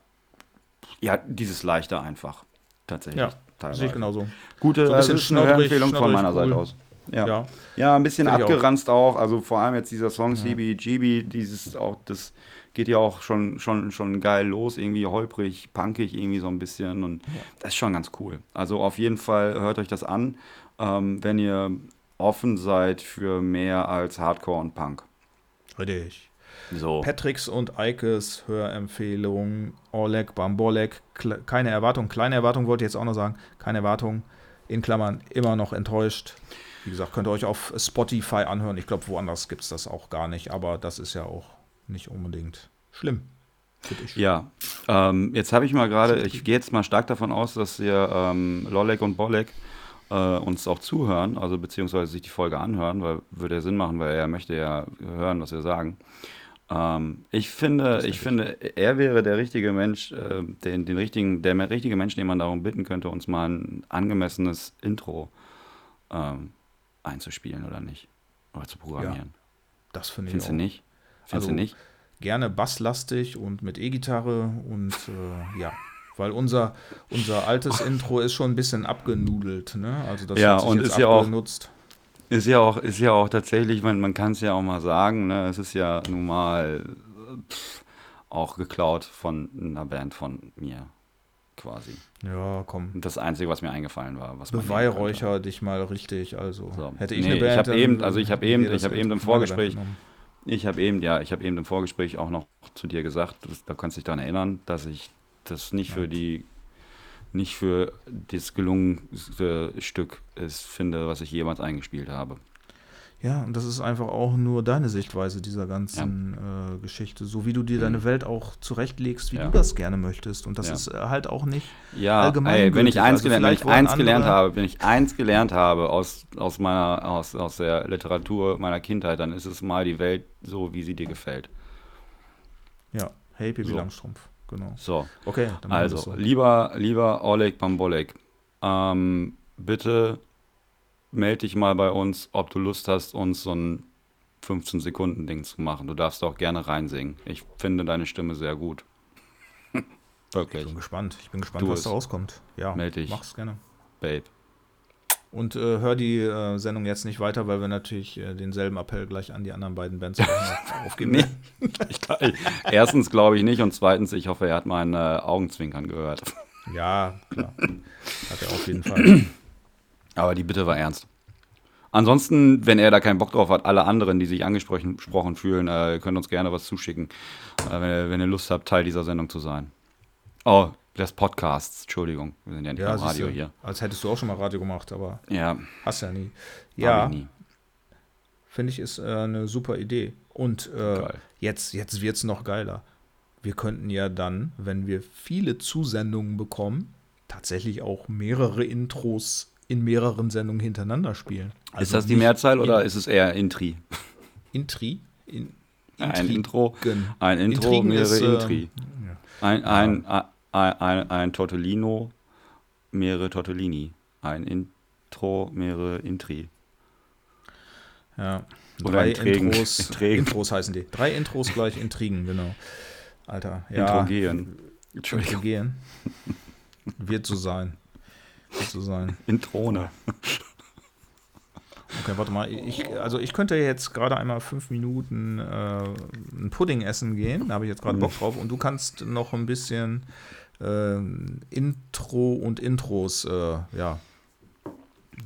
Speaker 2: ja, dieses leichte einfach. Tatsächlich. Ja,
Speaker 1: teilweise. sehe ich genauso.
Speaker 2: Gute so ein bisschen äh, Empfehlung von meiner cool. Seite aus. Ja. ja. ja, ein bisschen Find abgeranzt auch. auch. Also vor allem jetzt dieser Song. CBGB, dieses auch, das geht ja auch schon, schon, schon geil los, irgendwie holprig, punkig irgendwie so ein bisschen. Und ja. das ist schon ganz cool. Also auf jeden Fall hört euch das an, ähm, wenn ihr offen seid für mehr als Hardcore und Punk.
Speaker 1: Richtig. So. Patricks und Eikes Hörempfehlung, Oleg Bambolek, keine Erwartung, kleine Erwartung wollte ich jetzt auch noch sagen, keine Erwartung, in Klammern immer noch enttäuscht. Wie gesagt, könnt ihr euch auf Spotify anhören. Ich glaube, woanders gibt es das auch gar nicht, aber das ist ja auch nicht unbedingt schlimm.
Speaker 2: Ja, ähm, jetzt habe ich mal gerade, ich gehe jetzt mal stark davon aus, dass ihr ähm, Lolek und Bolek äh, uns auch zuhören, also beziehungsweise sich die Folge anhören, weil würde ja Sinn machen, weil er möchte ja hören, was wir sagen. Ähm, ich finde, ich finde, er wäre der richtige Mensch, äh, den, den richtigen, der richtige Mensch, den man darum bitten könnte, uns mal ein angemessenes Intro ähm, einzuspielen oder nicht. Oder zu programmieren. Ja,
Speaker 1: das finde ich
Speaker 2: Findest auch. du nicht?
Speaker 1: Findest also, du nicht? Gerne basslastig und mit E-Gitarre und äh, ja. Weil unser, unser altes Intro ist schon ein bisschen abgenudelt, ne? Also das
Speaker 2: ja, und ist ja auch ist ja auch ist ja auch tatsächlich, man, man kann es ja auch mal sagen, ne? Es ist ja nun mal pff, auch geklaut von einer Band von mir quasi.
Speaker 1: Ja, komm.
Speaker 2: Das Einzige, was mir eingefallen war. Was
Speaker 1: Beweihräucher dich mal richtig. Also
Speaker 2: so. hätte ich nee, eine Band. Ich habe eben, also ich habe eben, ich habe eben im Vorgespräch, ich habe eben, ja, ich habe eben im Vorgespräch auch noch zu dir gesagt, du, da kannst dich daran erinnern, dass ich das nicht ja. für die nicht für das gelungenste Stück ist, finde, was ich jemals eingespielt habe.
Speaker 1: Ja, und das ist einfach auch nur deine Sichtweise dieser ganzen ja. äh, Geschichte. So wie du dir deine mhm. Welt auch zurechtlegst, wie ja. du das gerne möchtest. Und das ja. ist äh, halt auch nicht
Speaker 2: ja, allgemein. Ey, wenn ich eins, also gelernt, wenn ich eins gelernt habe, wenn ich eins gelernt habe aus, aus meiner, aus, aus der Literatur meiner Kindheit, dann ist es mal die Welt so, wie sie dir gefällt.
Speaker 1: Ja, hey Pipi so. Langstrumpf, genau.
Speaker 2: So. Okay, dann also, so. lieber, lieber Oleg Bambolek, ähm, bitte melde dich mal bei uns, ob du Lust hast, uns so ein 15-Sekunden-Ding zu machen. Du darfst auch gerne reinsingen. Ich finde deine Stimme sehr gut. [laughs]
Speaker 1: Wirklich. Ich bin gespannt. Ich bin gespannt, du was da rauskommt. Ja,
Speaker 2: melde dich.
Speaker 1: Mach's gerne.
Speaker 2: Babe.
Speaker 1: Und äh, hör die äh, Sendung jetzt nicht weiter, weil wir natürlich äh, denselben Appell gleich an die anderen beiden Bands [laughs] aufgeben. nee. [laughs]
Speaker 2: ich, erstens glaube ich nicht und zweitens, ich hoffe, er hat meinen äh, Augenzwinkern gehört.
Speaker 1: Ja, klar. Hat er auf jeden Fall.
Speaker 2: Aber die Bitte war ernst. Ansonsten, wenn er da keinen Bock drauf hat, alle anderen, die sich angesprochen fühlen, äh, können uns gerne was zuschicken, äh, wenn, ihr, wenn, ihr, Lust habt, Teil dieser Sendung zu sein. Oh, des Podcasts, Entschuldigung. Wir sind ja nicht ja, am Radio hier.
Speaker 1: Als hättest du auch schon mal Radio gemacht, aber
Speaker 2: ja.
Speaker 1: hast ja nie. Ja, finde ich, ist äh, eine super Idee. Und äh, jetzt, jetzt wird es noch geiler. Wir könnten ja dann, wenn wir viele Zusendungen bekommen, tatsächlich auch mehrere Intros in mehreren Sendungen hintereinander spielen.
Speaker 2: Also ist das die Mehrzahl oder ist es eher Intri?
Speaker 1: Intri? In,
Speaker 2: ein Intro, ein Intro, Intrigen mehrere ist, äh, Intri. Ein, ein, ein, ein, ein Tortellino, mehrere Tortellini. Ein Intro, mehrere Intri.
Speaker 1: Ja. Oder Drei Intrigen. Intros, Intrigen. Intros heißen die. Drei Intros gleich Intrigen, genau. Alter,
Speaker 2: ja. Introgehen.
Speaker 1: Entschuldigung. Introgehen. Wird so sein zu sein. [laughs]
Speaker 2: In Throne. [laughs]
Speaker 1: Okay, warte mal. Ich, also ich könnte jetzt gerade einmal fünf Minuten äh, ein Pudding essen gehen. Da habe ich jetzt gerade Bock mhm. drauf. Und du kannst noch ein bisschen äh, Intro und Intros, äh, ja.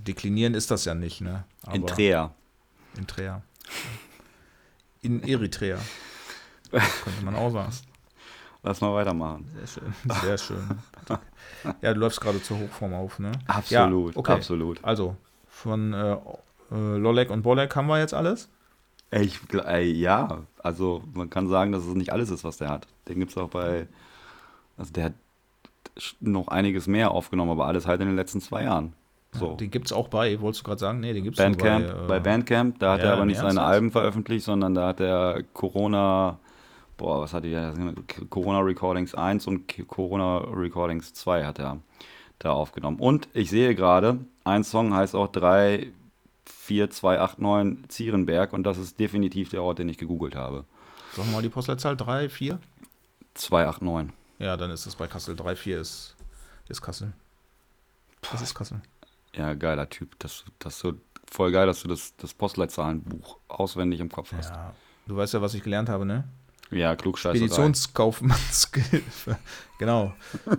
Speaker 1: Deklinieren ist das ja nicht, ne?
Speaker 2: Aber Intrea.
Speaker 1: Intrea. In Eritrea. [laughs] Könnte man auch sagen.
Speaker 2: Lass mal weitermachen.
Speaker 1: Sehr schön. Sehr schön. Ja, du läufst gerade zur Hochform auf, ne?
Speaker 2: Absolut, ja, okay. absolut.
Speaker 1: Also, von äh, äh, Lolek und Bolek haben wir jetzt alles?
Speaker 2: Ich, äh, ja, also man kann sagen, dass es nicht alles ist, was der hat. Den gibt es auch bei, also der hat noch einiges mehr aufgenommen, aber alles halt in den letzten zwei Jahren. So.
Speaker 1: Ja, den gibt es auch bei, wolltest du gerade sagen? Nee, den gibt
Speaker 2: es Bandcamp, bei, äh, bei Bandcamp, da hat ja, er aber nicht seine Alben veröffentlicht, sondern da hat er Corona boah, was hatte er? Corona Recordings 1 und Corona Recordings 2 hat er da aufgenommen. Und ich sehe gerade, ein Song heißt auch 34289 Zierenberg und das ist definitiv der Ort, den ich gegoogelt habe.
Speaker 1: Sag mal die Postleitzahl 3, 4?
Speaker 2: 289.
Speaker 1: Ja, dann ist es bei Kassel. 3, 4 ist, ist Kassel. Das ist Kassel.
Speaker 2: Ja, geiler Typ. Das, das so voll geil, dass du das, das Postleitzahlenbuch auswendig im Kopf hast.
Speaker 1: Ja, du weißt ja, was ich gelernt habe, ne?
Speaker 2: Ja, Klugscheißerei.
Speaker 1: Speditionskaufmannskill. [laughs] genau.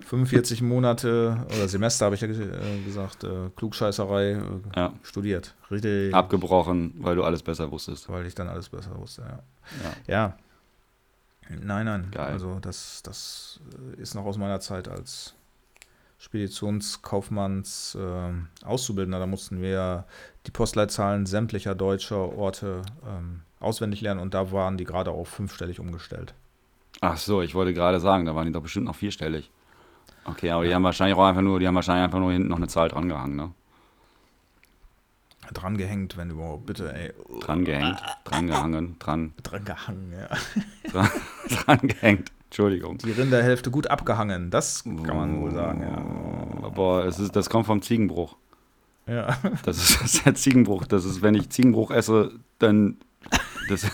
Speaker 1: 45 Monate oder Semester, habe ich ja äh, gesagt, äh, Klugscheißerei äh, ja. studiert.
Speaker 2: Richtig. Abgebrochen, weil du alles besser wusstest.
Speaker 1: Weil ich dann alles besser wusste, ja. Ja. ja. Nein, nein.
Speaker 2: Geil.
Speaker 1: Also das, das ist noch aus meiner Zeit als Speditionskaufmanns äh, Auszubildender. Da mussten wir die Postleitzahlen sämtlicher deutscher Orte ähm, auswendig lernen und da waren die gerade auf fünfstellig umgestellt.
Speaker 2: Ach so, ich wollte gerade sagen, da waren die doch bestimmt noch vierstellig. Okay, aber die haben wahrscheinlich auch einfach nur, die haben wahrscheinlich einfach nur hinten noch eine Zahl dran gehangen, ne?
Speaker 1: Dran gehängt, wenn überhaupt, bitte, ey.
Speaker 2: Dran gehängt, dran gehangen, dran.
Speaker 1: Dran gehangen, ja.
Speaker 2: Dran, [laughs] dran gehängt, Entschuldigung.
Speaker 1: Die Rinderhälfte gut abgehangen, das kann man wohl sagen, ja.
Speaker 2: Aber es ist, das kommt vom Ziegenbruch.
Speaker 1: Ja.
Speaker 2: Das ist, das [laughs] ist der Ziegenbruch. Das ist, wenn ich Ziegenbruch esse, dann das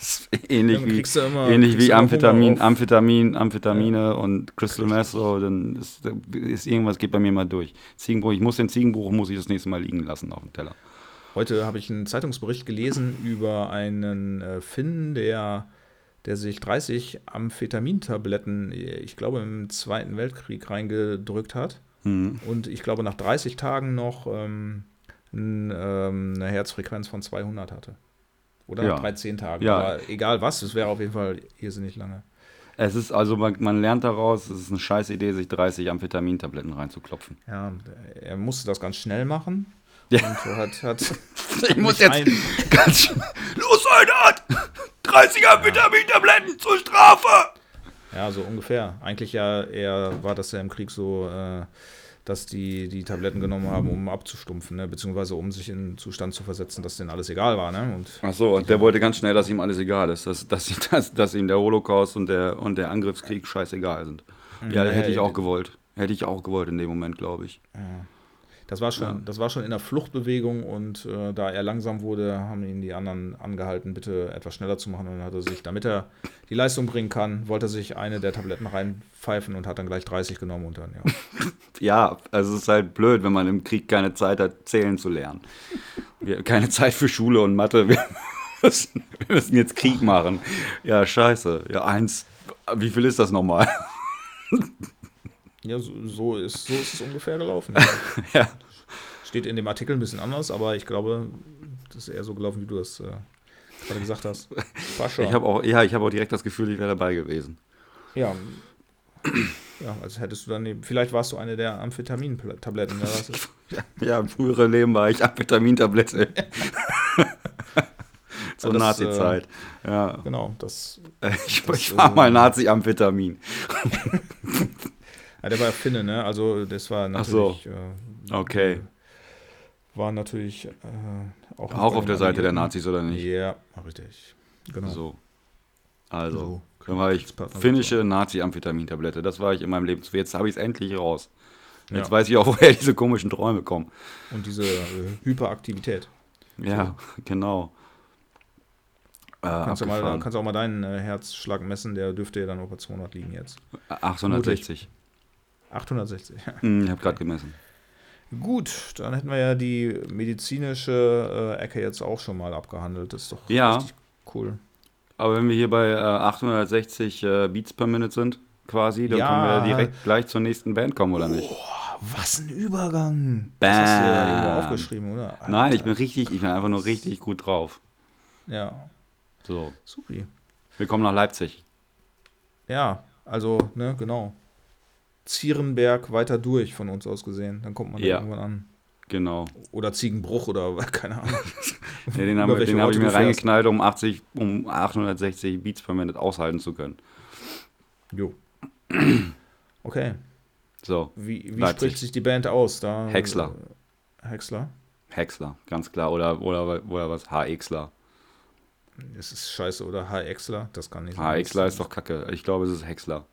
Speaker 2: ist ähnlich wie, immer, ähnlich wie Amphetamin, Amphetamin, Amphetamine ja. und Crystal Meth, so, dann ist, ist, irgendwas geht bei mir mal durch. Ziegenbruch, ich muss den Ziegenbruch muss ich das nächste Mal liegen lassen auf dem Teller.
Speaker 1: Heute habe ich einen Zeitungsbericht gelesen über einen äh, Finn, der, der sich 30 Amphetamintabletten, ich glaube im Zweiten Weltkrieg reingedrückt hat. Mhm. Und ich glaube nach 30 Tagen noch ähm, ein, ähm, eine Herzfrequenz von 200 hatte. Oder ja. 13 Tage. Ja. Aber egal was, es wäre auf jeden Fall irrsinnig lange.
Speaker 2: Es ist also, man, man, lernt daraus, es ist eine scheiß Idee, sich 30 Amphetamintabletten reinzuklopfen.
Speaker 1: Ja, er musste das ganz schnell machen.
Speaker 2: Ja.
Speaker 1: Und hat, hat [laughs]
Speaker 2: ich muss jetzt ein... ganz schnell. Los, Einheit! 30 Amphetamintabletten zur Strafe!
Speaker 1: Ja, so ungefähr. Eigentlich ja eher war das ja im Krieg so, äh, dass die die Tabletten genommen haben, um abzustumpfen, ne? beziehungsweise um sich in einen Zustand zu versetzen, dass denen alles egal war. Ne? Und
Speaker 2: Ach so, und der wollte ganz schnell, dass ihm alles egal ist, dass, dass, [laughs] dass, dass ihm der Holocaust und der, und der Angriffskrieg scheißegal sind. Ja, ja hätte ich auch gewollt. Hätte ich auch gewollt in dem Moment, glaube ich.
Speaker 1: Ja. Das war schon, ja. das war schon in der Fluchtbewegung und äh, da er langsam wurde, haben ihn die anderen angehalten, bitte etwas schneller zu machen. Und dann hat er sich, damit er die Leistung bringen kann, wollte er sich eine der Tabletten reinpfeifen und hat dann gleich 30 genommen und dann, ja. [laughs]
Speaker 2: ja, also es ist halt blöd, wenn man im Krieg keine Zeit hat, zählen zu lernen. Wir, keine Zeit für Schule und Mathe. Wir [laughs] müssen, wir müssen jetzt Krieg machen. Ja, scheiße. Ja, eins. Wie viel ist das nochmal? [laughs]
Speaker 1: Ja, so, so, ist, so ist es ungefähr gelaufen. [laughs]
Speaker 2: ja.
Speaker 1: Steht in dem Artikel ein bisschen anders, aber ich glaube, das ist eher so gelaufen, wie du das äh, gerade gesagt hast.
Speaker 2: Ich habe auch, ja, ich habe auch direkt das Gefühl, ich wäre dabei gewesen.
Speaker 1: Ja. Ja, als hättest du dann, vielleicht warst du eine der Amphetamin-Tabletten.
Speaker 2: Ja, [laughs] ja, im früheren Leben war ich Amphetamin-Tablette. [laughs] Zur ja, Nazi-Zeit.
Speaker 1: Äh, ja. Genau, das.
Speaker 2: Ich, das, ich war äh, mal Nazi-Amphetamin.
Speaker 1: Ja, der war Finne, ne? Also das war
Speaker 2: natürlich. So.
Speaker 1: Äh,
Speaker 2: okay.
Speaker 1: War natürlich äh,
Speaker 2: auch. Auch auf der Seite der Nazis, oder nicht?
Speaker 1: Ja, richtig.
Speaker 2: Genau. So. Also, so, dann war ich finnische Nazi-Amphetamintablette. Das war ich in meinem Leben. Jetzt habe ich es endlich raus. Jetzt ja. weiß ich auch, [laughs] woher diese komischen Träume kommen.
Speaker 1: Und diese äh, Hyperaktivität.
Speaker 2: Ja, so. genau.
Speaker 1: Äh, kannst, du mal, kannst auch mal deinen äh, Herzschlag messen, der dürfte ja dann auch bei 200 liegen jetzt.
Speaker 2: 860.
Speaker 1: 860. [laughs]
Speaker 2: Hm, ich habe gerade gemessen.
Speaker 1: Gut, dann hätten wir ja die medizinische äh, Ecke jetzt auch schon mal abgehandelt. Das ist doch
Speaker 2: ja.
Speaker 1: richtig cool.
Speaker 2: Aber wenn wir hier bei äh, 860 äh, Beats per Minute sind, quasi, dann ja. können wir direkt gleich zur nächsten Band kommen, oder nicht?
Speaker 1: Oh, was ein Übergang.
Speaker 2: Bam. Das hast du ja
Speaker 1: aufgeschrieben, oder?
Speaker 2: Alter. Nein, ich bin richtig, ich bin einfach nur richtig gut drauf.
Speaker 1: Ja.
Speaker 2: So.
Speaker 1: Supi.
Speaker 2: Wir kommen nach Leipzig.
Speaker 1: Ja, also, ne, genau. Zierenberg weiter durch von uns aus gesehen. Dann kommt man
Speaker 2: ja.
Speaker 1: irgendwann an.
Speaker 2: Genau.
Speaker 1: Oder Ziegenbruch oder [laughs] keine Ahnung.
Speaker 2: nee, den habe hab ich mir reingeknallt, um 80, um 860 Beats per Minute aushalten zu können.
Speaker 1: Jo. [clears throat] Okay.
Speaker 2: So.
Speaker 1: Wie, wie spricht sich die Band aus? Da,
Speaker 2: Häcksler.
Speaker 1: Häcksler?
Speaker 2: Häcksler, ganz klar. Oder, oder, oder was? H-Xler.
Speaker 1: Es ist scheiße, oder H-Xler? Das kann nicht sein.
Speaker 2: H-Xler ist doch kacke. Ich glaube, es ist Häcksler.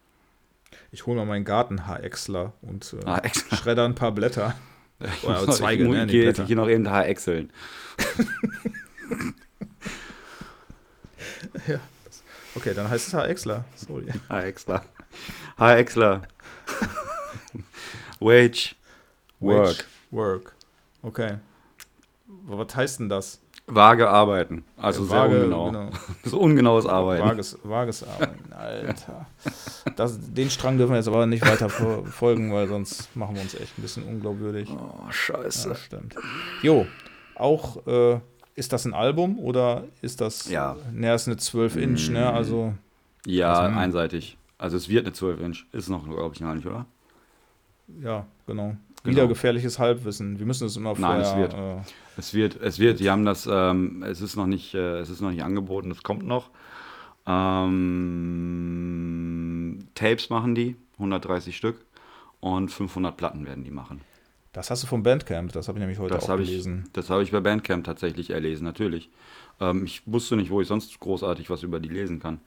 Speaker 1: Ich hole mal meinen Garten-Haarexler und äh,
Speaker 2: Haarexler.
Speaker 1: schredder ein paar Blätter. [laughs]
Speaker 2: Oder Zweige, ich, ne? Ich gehe jetzt hier noch eben Haarexeln. [laughs]
Speaker 1: ja. Okay, dann heißt es Haarexler. Sorry.
Speaker 2: Haarexler. Haarexler. [laughs] Wage. Work. Wage,
Speaker 1: work. Okay. Was heißt denn das?
Speaker 2: Vage arbeiten. Also sehr Vage, ungenau. Genau. [laughs] so ungenaues Arbeiten.
Speaker 1: Vages, vages Arbeiten, Alter. Das, den Strang dürfen wir jetzt aber nicht weiter verfolgen, weil sonst machen wir uns echt ein bisschen unglaubwürdig.
Speaker 2: Oh, scheiße.
Speaker 1: Ja, stimmt. Jo, auch, äh, ist das ein Album oder ist das,
Speaker 2: ja.
Speaker 1: ne, ist eine 12-Inch, ne, mm. also.
Speaker 2: Ja, also, einseitig. Also es wird eine 12-Inch. Ist noch, glaube ich, gar nicht, oder?
Speaker 1: Ja, genau. Genau. Wieder gefährliches Halbwissen. Wir müssen es immer
Speaker 2: vorher... Nein, es wird. Äh, es wird, es wird. Die haben das, ähm, es ist noch nicht, äh, es ist noch nicht angeboten, es kommt noch. Ähm, Tapes machen die, 130 Stück. Und 500 Platten werden die machen.
Speaker 1: Das hast du vom Bandcamp, das habe ich nämlich heute
Speaker 2: das
Speaker 1: auch gelesen.
Speaker 2: Ich, das habe ich bei Bandcamp tatsächlich erlesen, natürlich. Ähm, ich wusste nicht, wo ich sonst großartig was über die lesen kann.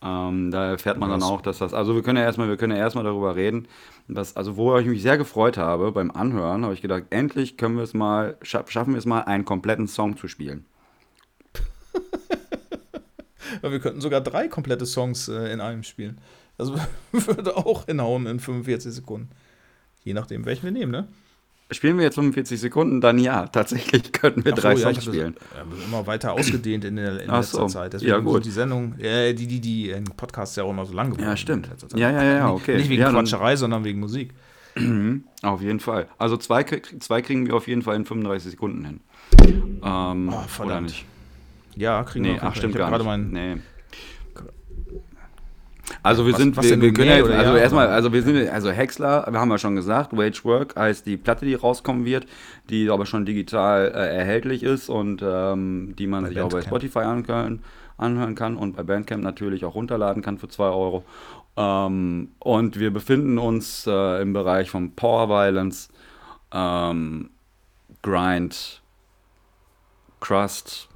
Speaker 2: Ähm, da erfährt man dann auch, dass das, also wir können ja erstmal, wir können ja erstmal darüber reden, dass, also wo ich mich sehr gefreut habe beim Anhören, habe ich gedacht, endlich können wir es mal, schaffen wir es mal, einen kompletten Song zu spielen. [laughs]
Speaker 1: wir könnten sogar drei komplette Songs äh, in einem spielen. Das [laughs] würde auch hinhauen in 45 Sekunden. Je nachdem, welchen wir nehmen, ne?
Speaker 2: Spielen wir jetzt 45 Sekunden, dann ja, tatsächlich [laughs] könnten wir Ach drei so, Songs ja, spielen.
Speaker 1: Das, immer weiter ausgedehnt in, der, in letzter
Speaker 2: so.
Speaker 1: Zeit.
Speaker 2: Deswegen ja, gut.
Speaker 1: die Sendung, äh, die, die, die Podcasts ja auch immer so lang geworden
Speaker 2: Ja, stimmt. Ja, ja, ja, okay.
Speaker 1: Nicht, nicht wegen
Speaker 2: ja,
Speaker 1: Quatscherei, sondern wegen Musik.
Speaker 2: auf jeden Fall. Also zwei, zwei kriegen wir auf jeden Fall in 35 Sekunden hin. Ähm, oh, verdammt. Oder nicht?
Speaker 1: Ja, kriegen
Speaker 2: nee,
Speaker 1: wir.
Speaker 2: Ach, stimmt gar nicht.
Speaker 1: Mein
Speaker 2: nee. Also wir was, sind, was wir, wir können ja, also ja, erstmal, also wir sind, also Häcksler, wir haben ja schon gesagt, Wage Work heißt die Platte, die rauskommen wird, die aber schon digital äh, erhältlich ist und ähm, die man bei sich Bandcamp. auch bei Spotify anhören, anhören kann und bei Bandcamp natürlich auch runterladen kann für 2 Euro. Ähm, und wir befinden uns äh, im Bereich von Power Violence, ähm, Grind, Crust,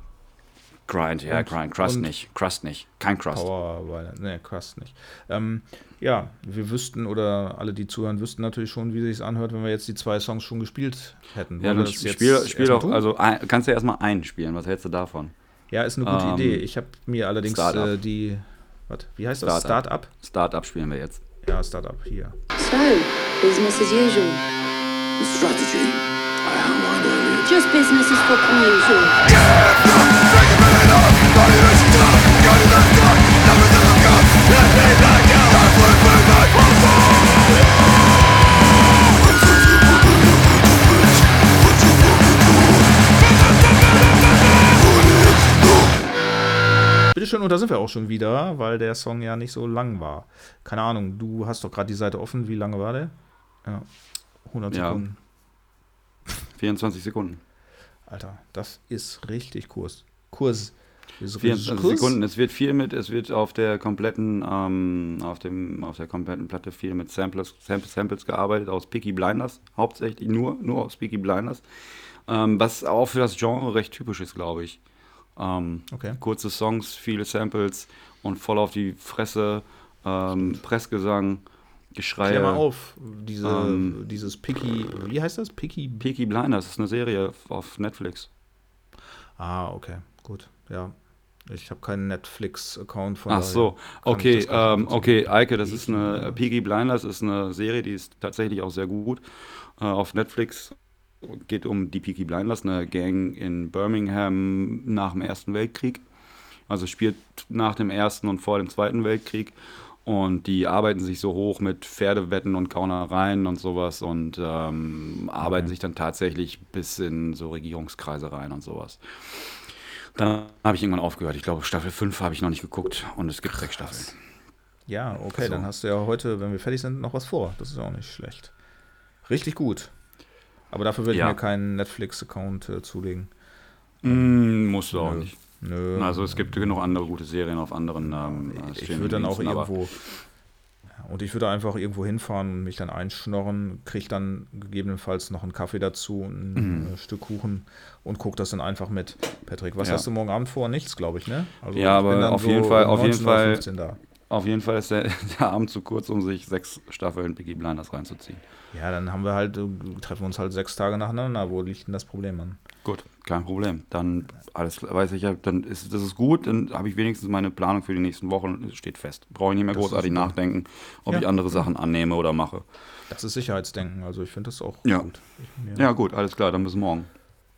Speaker 2: Grind, ja, und, Grind, Crust nicht, Crust nicht, kein Crust.
Speaker 1: Power Violence, ne, Crust nicht. Ähm, ja, wir wüssten oder alle, die zuhören, wüssten natürlich schon, wie sich anhört, wenn wir jetzt die zwei Songs schon gespielt hätten.
Speaker 2: Ja, dann spiel, spiel doch, also ein, kannst du ja erstmal einen spielen, was hältst du davon?
Speaker 1: Ja, ist eine gute ähm, Idee. Ich habe mir allerdings äh, die was? Wie heißt das?
Speaker 2: Start-up? Start-up spielen wir jetzt.
Speaker 1: Ja, Start-up hier.
Speaker 3: So, business as usual.
Speaker 4: The strategy I outlined earlier.
Speaker 3: Just business as fucking usual.
Speaker 1: Bitteschön, und da sind wir auch schon wieder, weil der Song ja nicht so lang war. Keine Ahnung, du hast doch gerade die Seite offen. Wie lange war der? Ja, 100 ja. Sekunden. [laughs]
Speaker 2: 24 Sekunden.
Speaker 1: Alter, das ist richtig Kurs. Kurs.
Speaker 2: 24 Kurs? Sekunden. Es wird viel mit, es wird auf der kompletten, ähm, auf dem, auf der kompletten Platte viel mit Samples, Samples, Samples gearbeitet aus Peaky Blinders, hauptsächlich nur, nur aus Peaky Blinders. Ähm, was auch für das Genre recht typisch ist, glaube ich. Ähm, okay. Kurze Songs, viele Samples und voll auf die Fresse, ähm, Pressgesang, Geschrei. Klär
Speaker 1: mal auf, diese, ähm, dieses Picky, wie heißt das? Picky?
Speaker 2: Picky Blinders, das ist eine Serie auf Netflix.
Speaker 1: Ah, okay, gut, ja. Ich habe keinen Netflix-Account
Speaker 2: von Ach so, okay, ähm, okay, Eike, das ist eine, Peaky Blinders ist eine Serie, die ist tatsächlich auch sehr gut äh, auf Netflix geht um die Peaky Blinders, eine Gang in Birmingham nach dem Ersten Weltkrieg. Also spielt nach dem Ersten und vor dem Zweiten Weltkrieg. Und die arbeiten sich so hoch mit Pferdewetten und Gaunereien und sowas und ähm, arbeiten sich dann tatsächlich bis in so Regierungskreise rein und sowas. Dann habe ich irgendwann aufgehört. Ich glaube, Staffel 5 habe ich noch nicht geguckt und es gibt sechs Staffeln.
Speaker 1: Ja, okay, so. dann hast du ja heute, wenn wir fertig sind, noch was vor. Das ist auch nicht schlecht. Richtig gut. Aber dafür würde ja. ich mir keinen Netflix-Account äh, zulegen.
Speaker 2: Mm, musst du Nö. auch nicht. Nö. Also es gibt genug andere gute Serien auf anderen ähm,
Speaker 1: Ich würde dann auch irgendwo und ich würde einfach irgendwo hinfahren und mich dann einschnorren, kriege dann gegebenenfalls noch einen Kaffee dazu, ein mhm. Äh, Stück Kuchen und gucke das dann einfach mit. Patrick, was ja. hast du morgen Abend vor? Nichts, glaube ich, ne?
Speaker 2: Also ja, aber auf so jeden Fall, auf jeden Fall, auf jeden Fall ist der, [laughs] der, Abend zu kurz, um sich sechs Staffeln Biggie Blinders reinzuziehen.
Speaker 1: Ja, dann haben wir halt, äh, treffen wir uns halt sechs Tage nacheinander. Wo liegt denn das Problem an?
Speaker 2: Gut, kein Problem. Dann alles weiß ich ja, dann ist das ist gut, dann habe ich wenigstens meine Planung für die nächsten Wochen, steht fest. Brauche ich nicht mehr das großartig nachdenken, ob ja. ich andere Sachen annehme oder mache.
Speaker 1: Das ist Sicherheitsdenken, also ich finde das auch
Speaker 2: ja.
Speaker 1: gut.
Speaker 2: Ich, ja. ja. gut, alles klar, dann bis morgen.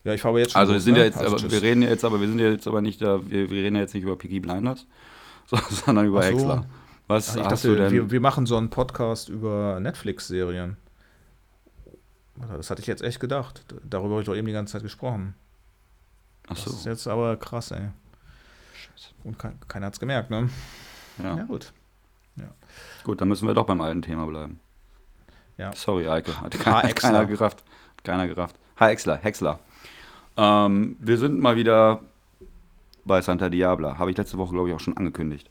Speaker 1: Ja, ich fahre jetzt schon.
Speaker 2: Also wir sind ne? ja jetzt, aber, wir reden ja jetzt, aber wir sind ja jetzt aber nicht da, wir, wir reden ja jetzt nicht über Piggy Blinders, [laughs] sondern über so. Häcksler.
Speaker 1: Was Ach, ich dachte, du denn? Wir, wir machen so einen Podcast über Netflix-Serien. Das hatte ich jetzt echt gedacht. Darüber habe ich doch eben die ganze Zeit gesprochen. Ach so. Das ist jetzt aber krass, ey. Scheiße. Und ke keiner hat es gemerkt, ne?
Speaker 2: Ja. ja, gut. Ja. Gut, dann müssen wir doch beim alten Thema bleiben. Ja. Sorry, Eike. Hat keiner, keiner gerafft. Keiner gerafft. Hi, Exler, Häcksler. Ähm, wir sind mal wieder bei Santa Diabla. Habe ich letzte Woche, glaube ich, auch schon angekündigt.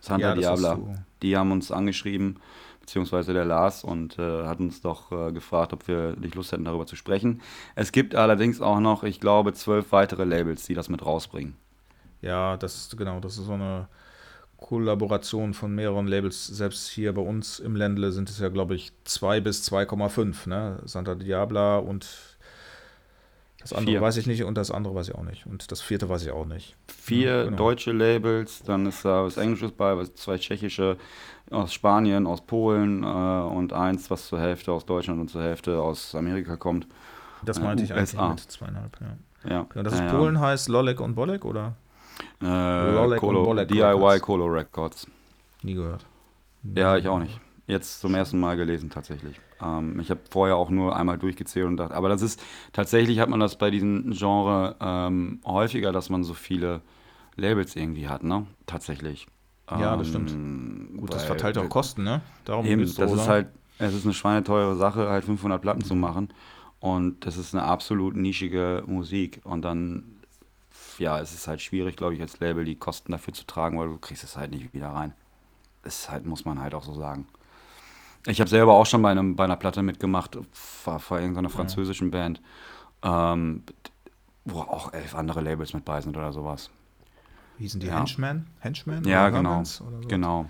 Speaker 2: Santa ja, Diabla. Die haben uns angeschrieben, beziehungsweise der Lars, und äh, hat uns doch äh, gefragt, ob wir nicht Lust hätten, darüber zu sprechen. Es gibt allerdings auch noch, ich glaube, zwölf weitere Labels, die das mit rausbringen.
Speaker 1: Ja, das ist genau, das ist so eine Kollaboration von mehreren Labels. Selbst hier bei uns im Ländle sind es ja, glaube ich, 2 bis 2,5. Ne? Santa Diabla und das andere Vier. weiß ich nicht und das andere weiß ich auch nicht. Und das vierte weiß ich auch nicht.
Speaker 2: Vier ja, genau. deutsche Labels, dann ist da was Englisches bei, zwei tschechische aus Spanien, aus Polen äh, und eins, was zur Hälfte aus Deutschland und zur Hälfte aus Amerika kommt.
Speaker 1: Das äh, meinte äh, ich eigentlich USA. mit zweieinhalb, ja. ja. ja das ist ja, Polen heißt Lolek und Bolek, oder?
Speaker 2: Äh, Lolek Colo, und Bolek DIY. Colo Records.
Speaker 1: Nie gehört.
Speaker 2: Ja, ich auch nicht. Jetzt zum ersten Mal gelesen tatsächlich. Ähm, ich habe vorher auch nur einmal durchgezählt und dachte, aber das ist tatsächlich hat man das bei diesem Genre ähm, häufiger, dass man so viele Labels irgendwie hat, ne? Tatsächlich.
Speaker 1: Ja, das stimmt.
Speaker 2: Ähm,
Speaker 1: Gut, das verteilt auch Kosten, ne? Darum
Speaker 2: Eben,
Speaker 1: so,
Speaker 2: das ist halt, es ist eine schweineteure Sache, halt 500 Platten zu machen. Und das ist eine absolut nischige Musik. Und dann, ja, es ist halt schwierig, glaube ich, als Label die Kosten dafür zu tragen, weil du kriegst es halt nicht wieder rein. Das halt, muss man halt auch so sagen. Ich habe selber auch schon bei, einem, bei einer Platte mitgemacht, war vor irgendeiner französischen Band, ähm, wo auch elf andere Labels mit bei sind oder sowas.
Speaker 1: Wie hießen die
Speaker 2: Ja.
Speaker 1: Henchmen? Henchmen?
Speaker 2: Ja, genau.
Speaker 1: So?
Speaker 2: Genau.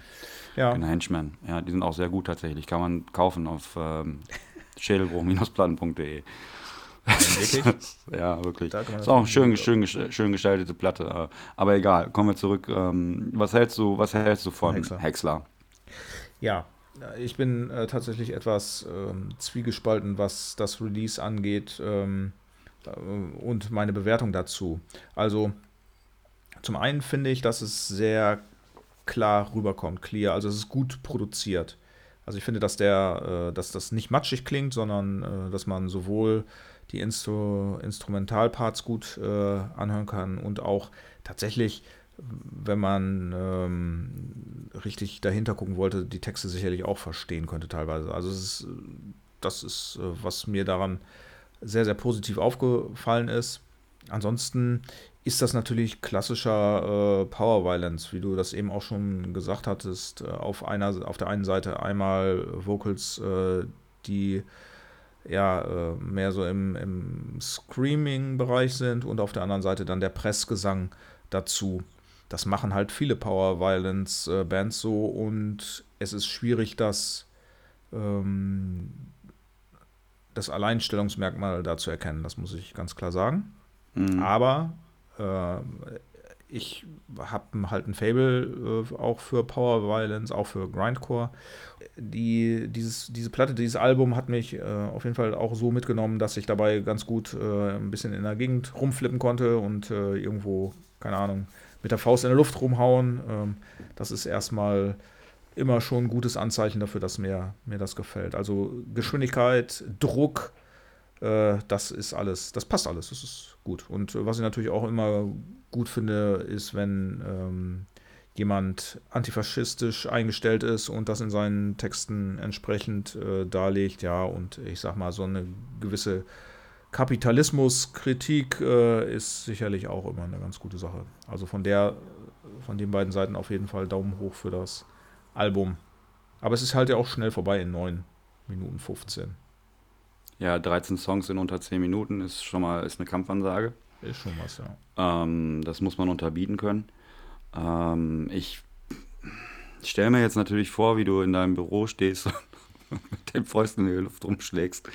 Speaker 1: Ja.
Speaker 2: Genau, Henchmen. Ja, die sind auch sehr gut tatsächlich. Kann man kaufen auf ähm, [laughs] schädelbruch-platten.de.
Speaker 1: Wirklich? [laughs]
Speaker 2: ja, wirklich.
Speaker 1: Da
Speaker 2: Ist auch schön, schön, schön gestaltete Platte. äh, Aber egal, kommen wir zurück. Ähm, was hältst du, was hältst du von
Speaker 1: Häcksler.
Speaker 2: Häcksler?
Speaker 1: Ja, ich bin äh, tatsächlich etwas ähm, zwiegespalten, was das Release angeht ähm, äh, und meine Bewertung dazu. Also zum einen finde ich, dass es sehr klar rüberkommt, clear, also es ist gut produziert. Also ich finde, dass der, äh, dass das nicht matschig klingt, sondern äh, dass man sowohl die Instru Instrumentalparts gut äh, anhören kann und auch tatsächlich, wenn man ähm, richtig dahinter gucken wollte, die Texte sicherlich auch verstehen könnte teilweise. Also ist, das ist, äh, was mir daran sehr, sehr positiv aufgefallen ist. Ansonsten ist das natürlich klassischer äh, Power Violence, wie du das eben auch schon gesagt hattest. Äh, auf, einer, auf der einen Seite einmal Vocals, äh, die ja äh, mehr so im, im Screaming-Bereich sind und auf der anderen Seite dann der Pressgesang dazu. Das machen halt viele Power Violence äh, Bands so und es ist schwierig, das, ähm, das Alleinstellungsmerkmal da zu erkennen. Das muss ich ganz klar sagen.
Speaker 2: Mhm.
Speaker 1: Aber äh, ich habe halt ein Fable äh, auch für Power Violence, auch für Grindcore. Die, dieses, diese Platte, dieses Album hat mich äh, auf jeden Fall auch so mitgenommen, dass ich dabei ganz gut äh, ein bisschen in der Gegend rumflippen konnte und äh, irgendwo, keine Ahnung, mit der Faust in der Luft rumhauen. Ähm, das ist erstmal immer schon ein gutes Anzeichen dafür, dass mir, mir das gefällt. Also Geschwindigkeit, Druck, äh, das ist alles, das passt alles, das ist gut. Und äh, was ich natürlich auch immer gut finde, ist, wenn ähm, jemand antifaschistisch eingestellt ist und das in seinen Texten entsprechend äh, darlegt, ja, und ich sag mal, so eine gewisse Kapitalismuskritik äh, ist sicherlich auch immer eine ganz gute Sache. Also von der, von den beiden Seiten auf jeden Fall Daumen hoch für das Album. Aber es ist halt ja auch schnell vorbei in 9 Minuten 15.
Speaker 2: Ja, 13 Songs in unter 10 Minuten ist schon mal ist eine Kampfansage.
Speaker 1: Ist schon was, ja.
Speaker 2: Ähm, das muss man unterbieten können. Ähm, ich stelle mir jetzt natürlich vor, wie du in deinem Büro stehst [laughs] und mit den Fäusten in die Luft rumschlägst.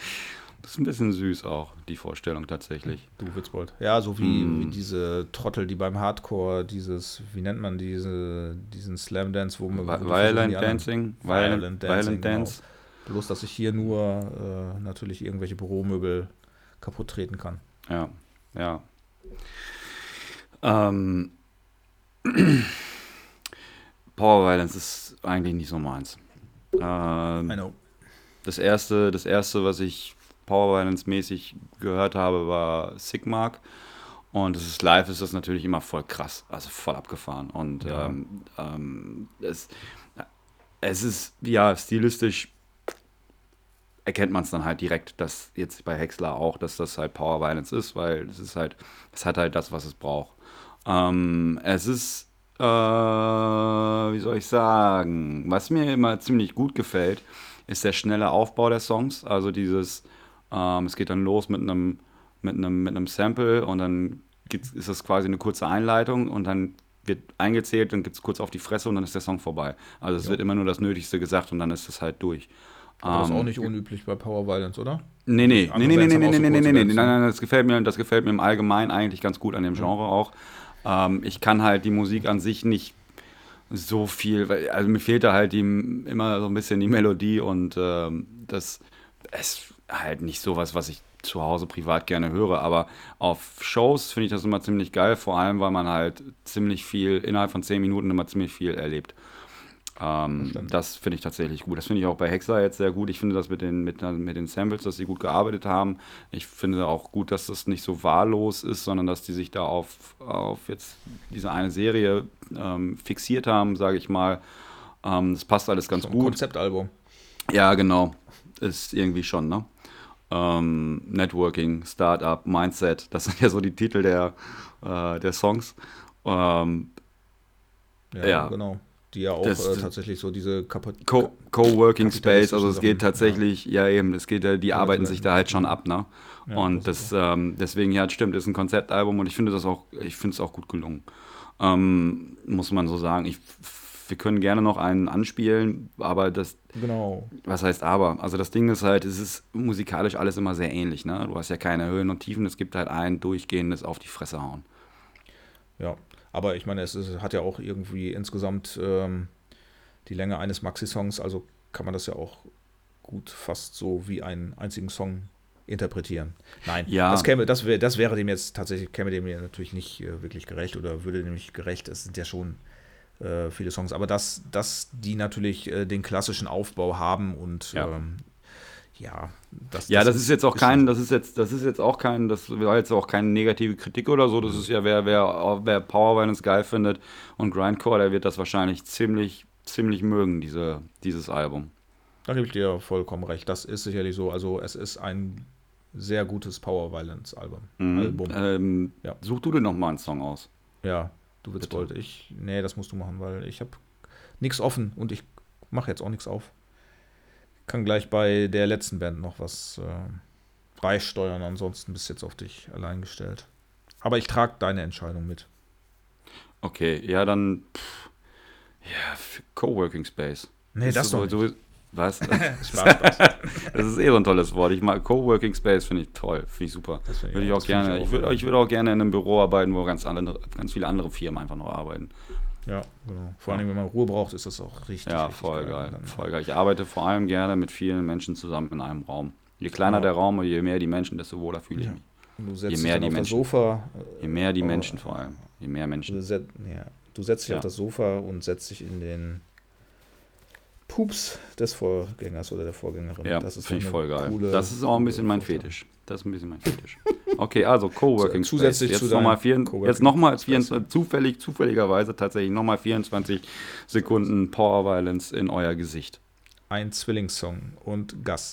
Speaker 2: Das ist ein bisschen süß auch, die Vorstellung tatsächlich.
Speaker 1: Du Witzbold. Ja, so wie,
Speaker 2: Mm.
Speaker 1: wie diese Trottel, die beim Hardcore dieses, wie nennt man diese, diesen Slam Dance, wo man.
Speaker 2: Violent Dancing,
Speaker 1: Violent
Speaker 2: Violent,
Speaker 1: Dancing,
Speaker 2: Violent
Speaker 1: genau.
Speaker 2: Dance.
Speaker 1: Bloß, dass ich hier nur äh, natürlich irgendwelche Büromöbel kaputt treten kann.
Speaker 2: Ja, ja. Ähm, [clears throat] Power Violence ist eigentlich nicht so meins. Ähm,
Speaker 1: I know.
Speaker 2: das erste, das erste, was ich Power Violence mäßig gehört habe, war Sigmark. Und das ist live, ist das natürlich immer voll krass, also voll abgefahren. Und
Speaker 1: Ja.
Speaker 2: ähm, ähm, es, es ist ja stilistisch erkennt man es dann halt direkt, dass jetzt bei Häcksler auch, dass das halt Power Violence ist, weil es ist halt, es hat halt das, was es braucht. Ähm, es ist, äh, wie soll ich sagen, was mir immer ziemlich gut gefällt, ist der schnelle Aufbau der Songs. Also dieses, ähm, es geht dann los mit einem mit einem mit einem Sample und dann ist das quasi eine kurze Einleitung und dann wird eingezählt, dann gibt es kurz auf die Fresse und dann ist der Song vorbei. Also es
Speaker 1: Ja.
Speaker 2: wird immer nur das Nötigste gesagt und dann ist es halt durch.
Speaker 1: Aber das ist
Speaker 2: Ähm,
Speaker 1: auch nicht unüblich bei Power Violence, oder?
Speaker 2: Nee, nee, nee, nee, nee, nee, nee, nee, nee,
Speaker 1: kurze
Speaker 2: nee, nee,
Speaker 1: Bands,
Speaker 2: nein,
Speaker 1: ne?
Speaker 2: nein, das gefällt mir, das gefällt mir im Allgemeinen eigentlich ganz gut an dem Genre auch. Ähm, ich kann halt die Musik an sich nicht so viel, weil, also mir fehlt da halt die, immer so ein bisschen die Melodie und ähm, das ist halt nicht sowas, was ich zu Hause privat gerne höre, aber auf Shows finde ich das immer ziemlich geil, vor allem, weil man halt ziemlich viel, innerhalb von zehn Minuten immer ziemlich viel erlebt. Ähm, das, das finde ich tatsächlich gut. Das finde ich auch bei Hexa jetzt sehr gut. Ich finde das mit den, mit, mit den Samples, dass sie gut gearbeitet haben. Ich finde auch gut, dass das nicht so wahllos ist, sondern dass die sich da auf, auf jetzt diese eine Serie ähm, fixiert haben, sage ich mal. Ähm, das passt alles ganz so gut.
Speaker 1: Konzeptalbum.
Speaker 2: Ja, genau. Ist irgendwie schon, ne? Ähm, Networking, Startup, Mindset, das sind ja so die Titel der, äh, der Songs. Ähm,
Speaker 1: ja, ja, genau die ja auch das, äh, tatsächlich so diese
Speaker 2: Kapazität. Co Coworking Space, also es geht tatsächlich, ja, ja eben, es geht, die ja, arbeiten sich da halt schon ab, ne? Und das, das ähm, deswegen, ja, stimmt, ist ein Konzeptalbum und ich finde das auch, ich finde es auch gut gelungen. Ähm, muss man so sagen. Ich, wir können gerne noch einen anspielen, aber das.
Speaker 1: Genau.
Speaker 2: Was heißt aber? Also das Ding ist halt, es ist musikalisch alles immer sehr ähnlich, ne? Du hast ja keine Höhen und Tiefen, es gibt halt ein durchgehendes auf die Fresse hauen.
Speaker 1: Ja, aber ich meine, es ist, hat ja auch irgendwie insgesamt ähm, die Länge eines Maxi-Songs, also kann man das ja auch gut fast so wie einen einzigen Song interpretieren. Nein, ja. das, käme, das, wär, das wäre dem jetzt tatsächlich, käme dem ja natürlich nicht äh, wirklich gerecht oder würde dem nicht gerecht. Es sind ja schon äh, viele Songs, aber dass, dass die natürlich äh, den klassischen Aufbau haben und ja. ähm, ja,
Speaker 2: das, ja, das, das ist, ist jetzt auch kein, das ist jetzt, das ist jetzt auch kein, das war jetzt auch keine negative Kritik oder so. Das ist ja, wer, wer, wer Power Violence geil findet und Grindcore, der wird das wahrscheinlich ziemlich, ziemlich mögen, diese, dieses Album.
Speaker 1: Da gebe ich dir vollkommen recht. Das ist sicherlich so. Also es ist ein sehr gutes Power Violence Album.
Speaker 2: Mhm. Album. Ähm, ja. Such du dir noch mal einen Song aus.
Speaker 1: Ja, du willst Gold. Ich, nee, das musst du machen, weil ich habe nichts offen und ich mache jetzt auch nichts auf kann gleich bei der letzten Band noch was äh, beisteuern. Ansonsten bist jetzt auf dich allein gestellt. Aber ich trage deine Entscheidung mit.
Speaker 2: Okay, ja, dann. Pff, ja, Coworking Space.
Speaker 1: Nee, das, das doch. So,
Speaker 2: was? [laughs] das ist eh so ein tolles Wort. Ich mag Coworking Space, finde ich toll, finde ich super. Find würde ich auch gerne. Ich, ich würde würd auch gerne in einem Büro arbeiten, wo ganz, andere, ganz viele andere Firmen einfach noch arbeiten.
Speaker 1: Ja, genau. Vor allem, wenn man Ruhe braucht, ist das auch richtig.
Speaker 2: Ja,
Speaker 1: richtig
Speaker 2: voll geil. geil. Voll geil. Ich arbeite vor allem gerne mit vielen Menschen zusammen in einem Raum. Je kleiner ja. der Raum und je mehr die Menschen, desto wohler fühle ich mich. je mehr die Menschen.
Speaker 1: Sofa,
Speaker 2: je mehr die Menschen vor allem. Je mehr Menschen.
Speaker 1: Du, set, ja. du setzt dich ja. auf das Sofa und setzt dich in den Pups des Vorgängers oder der Vorgängerin.
Speaker 2: Ja, das finde ich voll geil. Das ist auch ein bisschen mein Fetisch. Das ist ein bisschen mein Fetisch. Okay, also Coworking
Speaker 1: so, [laughs] Zusätzlich
Speaker 2: Space. Jetzt nochmal jetzt nochmal zufällig, zufälligerweise tatsächlich nochmal 24 Sekunden Power Violence in euer Gesicht.
Speaker 1: Ein Zwillingssong und Gas.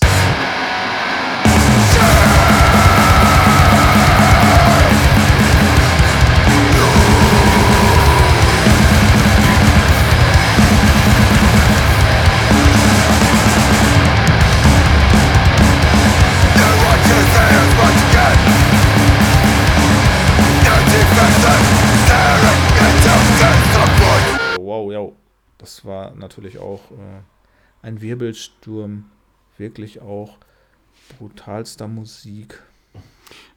Speaker 1: War natürlich auch äh, ein Wirbelsturm, wirklich auch brutalster Musik.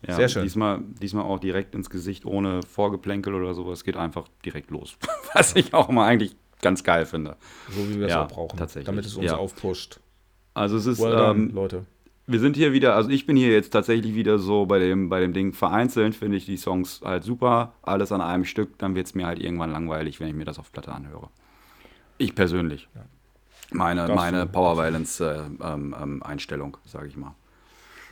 Speaker 2: Ja, Sehr schön. Diesmal, diesmal auch direkt ins Gesicht, ohne Vorgeplänkel oder sowas. Geht einfach direkt los. [laughs] Was ich auch mal eigentlich ganz geil finde.
Speaker 1: So wie wir es
Speaker 2: ja,
Speaker 1: auch brauchen.
Speaker 2: Tatsächlich.
Speaker 1: Damit es uns ja. aufpusht.
Speaker 2: Also es ist, well done, ähm,
Speaker 1: Leute
Speaker 2: wir sind hier wieder, also ich bin hier jetzt tatsächlich wieder so bei dem, bei dem Ding vereinzelt, finde ich die Songs halt super, alles an einem Stück, dann wird es mir halt irgendwann langweilig, wenn ich mir das auf Platte anhöre. Ich persönlich. Ja. Meine, meine Power Violence äh, ähm, ähm, Einstellung, sage ich mal.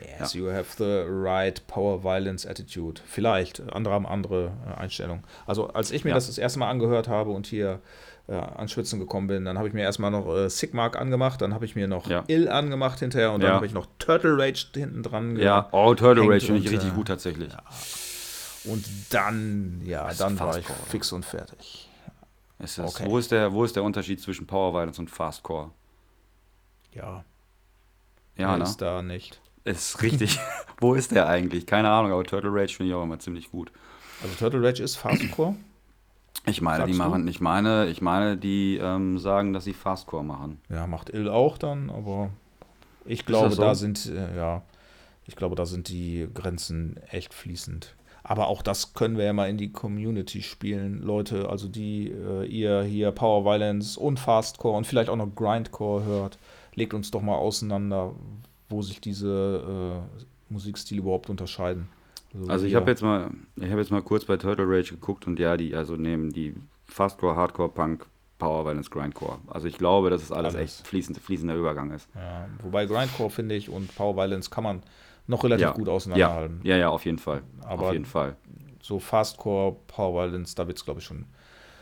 Speaker 1: Yes, ja. you have the right Power Violence Attitude. Vielleicht, andere haben andere äh, Einstellungen. Also als ich mir ja. das das erste Mal angehört habe und hier äh, ans Schwitzen gekommen bin. Dann habe ich mir erstmal noch äh, Sigmark angemacht, dann habe ich mir noch ja. Ill angemacht hinterher und dann habe ich noch Turtle Rage hinten dran.
Speaker 2: Ja, oh, Turtle Rage finde ich richtig äh, gut tatsächlich.
Speaker 1: Und dann, ja, das dann war ich fix und fertig.
Speaker 2: Ist das, okay. wo, ist der, wo ist der Unterschied zwischen Power Violence und Fastcore?
Speaker 1: Ja.
Speaker 2: Ja, ne?
Speaker 1: ist da nicht.
Speaker 2: Ist richtig. [laughs] [laughs] wo ist der eigentlich? Keine Ahnung, aber Turtle Rage finde ich auch immer ziemlich gut.
Speaker 1: Also Turtle Rage ist Fastcore?
Speaker 2: Ich meine, Sagst die machen, du? ich meine, ich meine, die ähm, sagen, dass sie Fastcore machen.
Speaker 1: Ja, macht Ill auch dann, aber ich glaube, so? da sind, äh, ja, ich glaube, da sind die Grenzen echt fließend. Aber auch das können wir ja mal in die Community spielen, Leute, also die äh, ihr hier Power Violence und Fastcore und vielleicht auch noch Grindcore hört, legt uns doch mal auseinander, wo sich diese äh, Musikstile überhaupt unterscheiden.
Speaker 2: Also, also ich habe jetzt mal, ich habe jetzt mal kurz bei Turtle Rage geguckt und ja, die also nehmen die Fastcore, Hardcore, Punk Power Violence Grindcore. Also ich glaube, dass es alles,
Speaker 1: Alles.
Speaker 2: echt fließend, fließender Übergang ist.
Speaker 1: Ja, wobei Grindcore, finde ich, und Power Violence kann man noch relativ gut
Speaker 2: ja,
Speaker 1: auseinanderhalten.
Speaker 2: ja, ja, auf jeden Fall.
Speaker 1: Aber-
Speaker 2: auf jeden Fall.
Speaker 1: So Fastcore, Power Violence, da wird es, glaube ich, schon